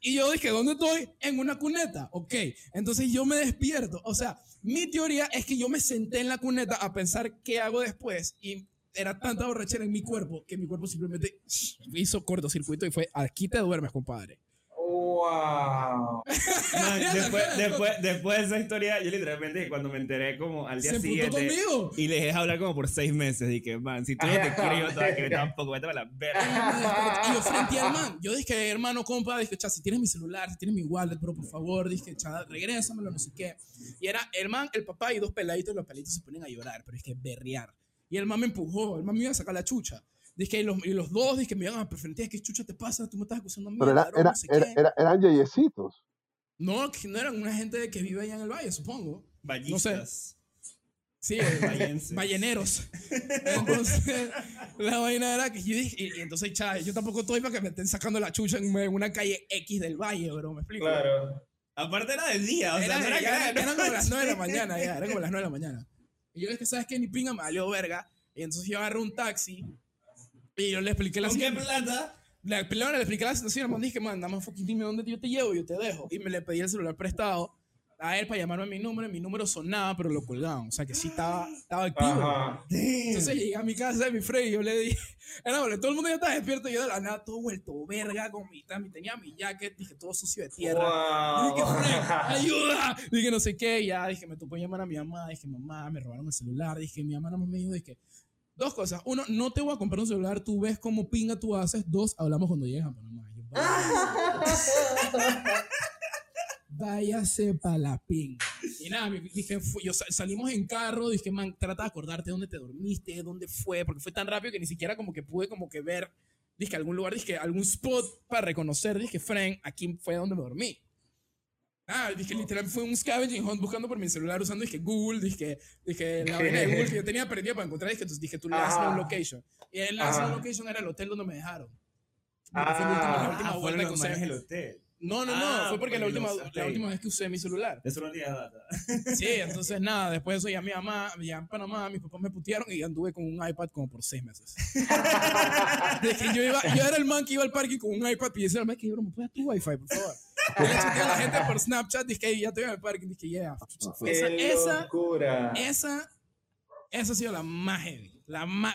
S2: Y yo dije, ¿dónde estoy? En una cuneta. Ok. Entonces yo me despierto. O sea, mi teoría es que yo me senté en la cuneta a pensar qué hago después. Y era tanta borrachera en mi cuerpo que mi cuerpo simplemente hizo cortocircuito y fue, aquí te duermes, compadre.
S3: ¡Wow!
S1: Man, después, después, después de esa historia, yo literalmente cuando me enteré como al día
S2: Se
S1: siguiente
S2: conmigo.
S1: y le dejé hablar como por seis meses, dije, man, si tú no te quieres, yo no te voy a querer tampoco, vete a la verga.
S2: Y yo frente al man, yo dije, hermano, compa, dije, cha, si tienes mi celular, si tienes mi wallet, bro, por favor, dije, cha, regrésamelo, no sé qué. Y era el man, el papá y dos peladitos, y los peladitos se ponen a llorar, pero es que berrear. Y el man me empujó, el man me iba a sacar la chucha. Dije, y los, y los dos, dije, me iban a preferir, ¿qué chucha te pasa? Tú me estás acusando a mí,
S4: Pero era,
S2: ladrón,
S4: era,
S2: no sé
S4: era, era- eran yeyecitos.
S2: No, que no eran una gente que vive allá en el valle, supongo.
S1: Ballistas.
S2: Sí, eh, balleneros. Entonces, la vaina era que yo dije, y, y entonces, cha, yo tampoco estoy para que me estén sacando la chucha en en una calle X del valle, bro, ¿me explico?
S3: Claro.
S1: Aparte era del día, o sea,
S2: Era-
S1: no era era de
S2: eran como las 9 de la mañana, ya, eran como las 9 de la mañana. Y yo es que, ¿sabes qué? Ni pinga me valió verga. Y entonces yo agarré un taxi y yo le expliqué la
S1: ¿Con qué plata?
S2: Le, primero le expliqué la situación, el man dije, man, dame fucking dime dónde yo te llevo, yo te dejo. Y me le pedí el celular prestado a él para llamarme a mi número, mi número sonaba, pero lo colgaban. O sea que sí estaba, estaba activo.
S3: Ajá.
S2: Entonces llegué a mi casa de mi Frey y yo le dije, era, bueno, todo el mundo ya estaba despierto, yo de la nada todo vuelto verga con mi, tenía mi jacket, dije todo sucio de tierra. Dije. Frey, ayuda. Dije, no sé qué, ya, dije, me tocó llamar a mi mamá, dije, mamá, me robaron el celular, dije, mi mamá no me dijo, dije, dos cosas, uno, no te voy a comprar un celular, tú ves cómo pinga tú haces, dos, hablamos cuando llegues a Panamá. Váyase para la pinga. Y nada, dije, yo sal- salimos en carro, dije, man, trata de acordarte dónde te dormiste, dónde fue, porque fue tan rápido que ni siquiera como que pude como que ver, dije, algún lugar, dije, algún spot para reconocer, dije, Frank, aquí fue donde me dormí. Ah, dije, literal, fue un scavenging hunt buscando por mi celular usando, dije, Google, dije, dije, la vaina de Google que yo tenía perdida para encontrar, dije, entonces dije, tu last known location. Y el last known location era el hotel donde me dejaron. Porque fue la última, la
S3: Ah,
S2: última
S1: Ah,
S2: vuelta
S1: manes del hotel.
S2: No, no, no,
S1: Ah,
S2: fue porque la última,
S1: usaste
S2: la última vez que usé mi celular.
S1: Eso no tiene data.
S2: Sí, entonces nada, después de eso ya mi mamá, ya en Panamá, mis papás me putearon y anduve con un iPad como por seis meses. De que yo, iba, yo era el man que iba al parque con un iPad y decía al man que, bro, ¿me puedes tu wifi, por favor? Y le a la gente por Snapchat, dije, "Hey, ya estoy en el parque, dije, yeah. Esa,
S3: Qué
S2: esa,
S3: locura.
S2: esa, esa ha sido la más heavy, la más.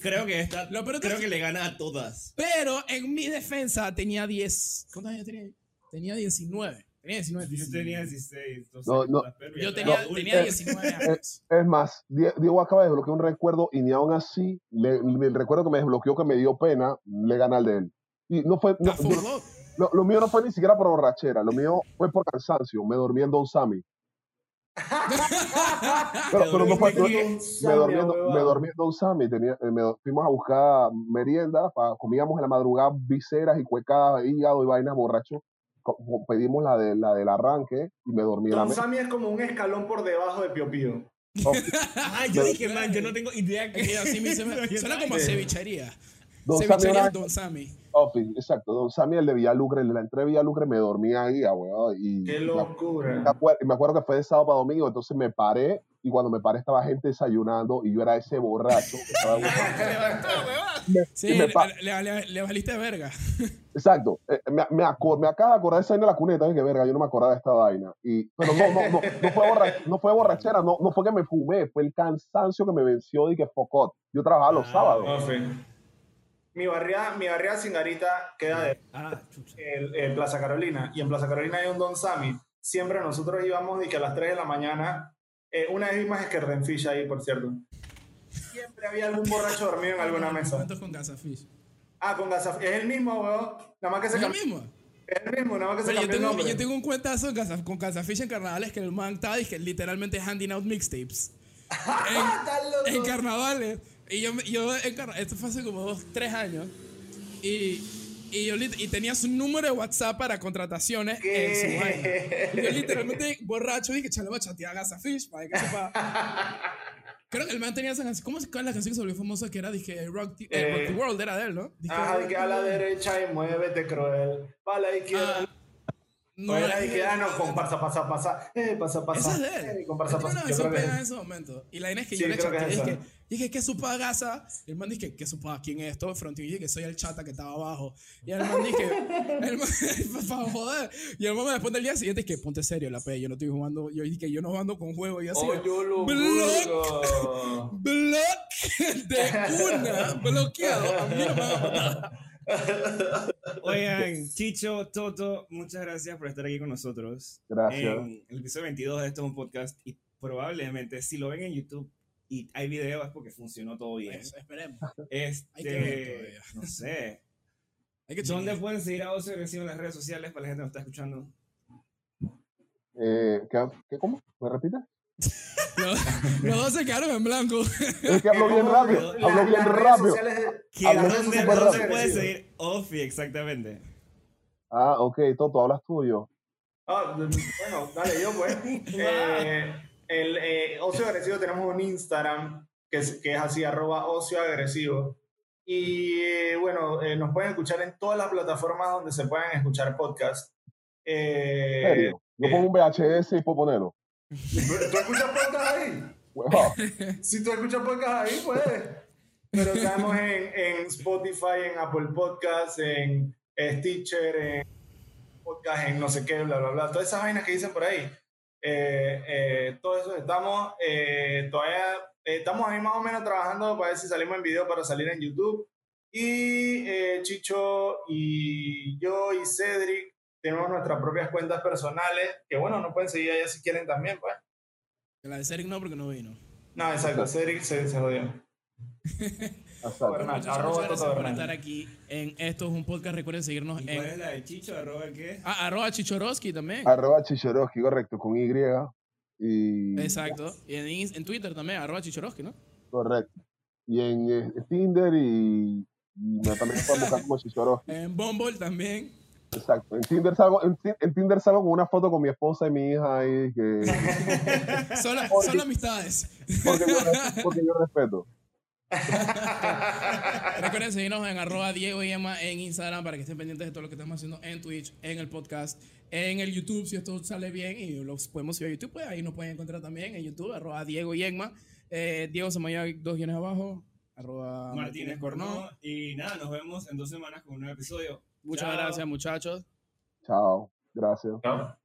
S1: Creo que esta.
S2: Lo peor es
S1: creo
S2: que-
S1: que le gana a todas.
S2: Pero en mi defensa tenía 10, ¿cuántos años tenía? Tenía 19. Tenía 19.
S1: Yo tenía 16. entonces,
S4: No, no.
S1: pero
S2: Yo tenía,
S1: adulto.
S2: tenía 19 años.
S4: Es más, Die- Diego acaba de desbloquear un recuerdo y ni aún así, le- el recuerdo que me desbloqueó que me dio pena, le gana al de él. Y no fue, no, yo- lo, lo mío no fue ni siquiera por borrachera, lo mío fue por cansancio. Me dormí en Don Sammy. Pero, pero no fue, no- me, dormí, en Don- me dormí en Don Sammy. Tenía, me fuimos a buscar merienda, pa- comíamos en la madrugada viseras y cuecadas, hígado y vainas borrachos. Pedimos la, de, la del arranque y me dormí en la
S3: Don. Sammy es como un escalón por debajo de Pio Pío.
S1: Ah, yo dije, man, yo no tengo idea que
S2: así me- se me- suena como a cevichería.
S4: Don Sammy
S2: cevichería
S4: era-
S2: Don Sammy.
S4: Oh, sí, exacto, Don Sammy, el de Villalucre, el de la entrada de Villalucre, me dormí ahí, ah, weón, y
S3: Qué locura.
S4: me acuer- me acuerdo que fue de sábado para domingo, entonces me paré, y cuando me paré estaba gente desayunando, y yo era ese borracho. que estaba- Me-
S2: Sí,
S4: me
S2: le, le- le- le valiste de verga.
S4: exacto, eh, me, me, acor- me acaba de acordar de esa vaina de la cuneta, que verga, yo no me acordaba de esta vaina, y, pero no, no, no, no, fue, borra- no fue borrachera, no, no fue que me fumé, fue el cansancio que me venció, y que focot, yo trabajaba los
S1: Ah,
S4: sábados.
S3: Mi barriada, mi barriada Singarita queda de
S1: Ah,
S3: el, el Plaza Carolina y en Plaza Carolina hay un Don Sammy. Siempre nosotros íbamos y que a las 3 de la mañana, eh, una vez vimos Fish ahí, por cierto. Siempre había algún borracho dormido en alguna mesa.
S2: Momentos con Gasafish.
S3: Ah, con Gasaf. Es el mismo, weón. Nada más que se
S2: ¿Es el
S3: cambió.
S2: mismo?
S3: Es el mismo, nada más que se
S2: yo
S3: cambió
S2: tengo, yo tengo un cuentazo en con Gasafish en carnavales que el man estaba dije, literalmente handing out mixtapes. En,
S3: Está loco.
S2: en carnavales. Y yo, yo esto fue hace como dos, tres años. Y, y yo y tenía su número de WhatsApp para contrataciones en su vaina.
S3: ¿Qué?
S2: Yo literalmente borracho dije, chale, voy a chatear a Gasafish para que sepa. Creo que el man tenía esa canción. ¿Cómo se la canción que se volvió famosa? Que era, dije, Rock the, eh,
S3: Eh,
S2: Rock the World, era de él, ¿no? Dije,
S3: Ajá, que a la
S2: World.
S3: derecha y muévete cruel. Va a la izquierda.
S2: Ah, no,
S3: No, era
S2: eh,
S3: de que, ah, no, comparsa, pasa, pasa. Eh, pasa, pasa.
S2: Esa es de él.
S3: Eh, comparsa, pasa. Yo creo que es
S2: en ese momento. Y la vaina es que
S3: Sí,
S2: yo le chateé.
S3: es
S2: Dije, dije, ¿qué supa gasa? Y el man dije, ¿qué supa quién es esto? Front y dije que soy el chata que estaba abajo. Y el man dije, el man, para joder. Y el man me responde el día siguiente que ponte serio la P. Yo no estoy jugando. Yo dije yo no jugando con juego. Y así.
S3: Oh, yo lo
S2: Block. Block de una. Bloqueado. A mí no me va a matar.
S1: Oigan, Chicho, Toto, muchas gracias por estar aquí con nosotros.
S4: Gracias.
S1: En el episodio 22 de esto es un podcast y probablemente si lo ven en YouTube y hay video es porque funcionó todo bien.
S2: Pues, esperemos.
S1: Este,
S2: Hay que ver todavía.
S1: no sé.
S2: Hay que
S1: ¿Dónde pueden seguir a Ocio Agresivo en las redes sociales para la gente que nos está escuchando?
S4: Eh, ¿qué, qué, ¿Cómo? ¿Me repites?
S2: Los, los dos se quedaron en blanco.
S4: Es que hablo bien rápido, hablo bien rápido.
S3: sociales de-
S1: ¿Quién
S4: Hablo
S3: las redes
S1: dónde, puede seguir Ofi exactamente?
S4: Ah, ok, Toto, hablas tuyo.
S3: Ah, bueno, dale yo pues. Eh, el eh, ocio agresivo tenemos un Instagram que es, que es así, arroba ocio agresivo. Y eh, bueno, eh, nos pueden escuchar en todas las plataformas donde se puedan escuchar podcasts. Eh,
S4: ¿En serio? Yo pongo un VHS y puedo ponerlo.
S3: ¿Tú escuchas podcast ahí? Si tú escuchas podcast ahí, pues. pero estamos en, en Spotify, en Apple Podcasts, en Stitcher, en podcast, en no sé qué, bla, bla, bla. Todas esas vainas que dicen por ahí. Eh, eh, todo eso estamos eh, todavía eh, estamos ahí más o menos trabajando para ver si salimos en video para salir en YouTube y eh, Chicho y yo y Cedric tenemos nuestras propias cuentas personales que bueno nos pueden seguir allá si quieren también pues
S2: La de Cedric no, porque no vino.
S3: no exacto Cedric se, se jodió
S4: Exacto.
S3: Bueno, arroba
S2: muchas gracias por estar aquí en Esto es un podcast. Recuerden seguirnos
S1: ¿Y cuál es
S2: en
S1: la de Chicho? ¿Arroba qué?
S2: ah, arroba Chichorowski también.
S4: Arroba Chichorowski, correcto, con Y. Y,
S2: Exacto. Y en, en Twitter también, arroba Chichorowski, ¿no?
S4: Correcto. Y en eh, Tinder y, y me también pueden buscar como Chichorowski.
S2: En Bumble también.
S4: Exacto. En Tinder salgo, en, Ti- en Tinder salgo con una foto con mi esposa y mi hija ahí que Porque-
S2: solo amistades.
S4: porque yo, res- porque yo respeto.
S2: Recuerden seguirnos en arroba Diego y Emma en Instagram para que estén pendientes de todo lo que estamos haciendo en Twitch, en el podcast, en el YouTube, si esto sale bien y los podemos subir a YouTube, pues ahí nos pueden encontrar también en YouTube, arroba Diego y Emma. Eh, Diego Samayoa, dos guiones abajo, arroba
S1: Martínez Cornó. Y nada, nos vemos en dos semanas con un nuevo episodio.
S2: Muchas
S1: Chao.
S2: gracias, muchachos.
S4: Chao. Gracias.
S3: ¿no?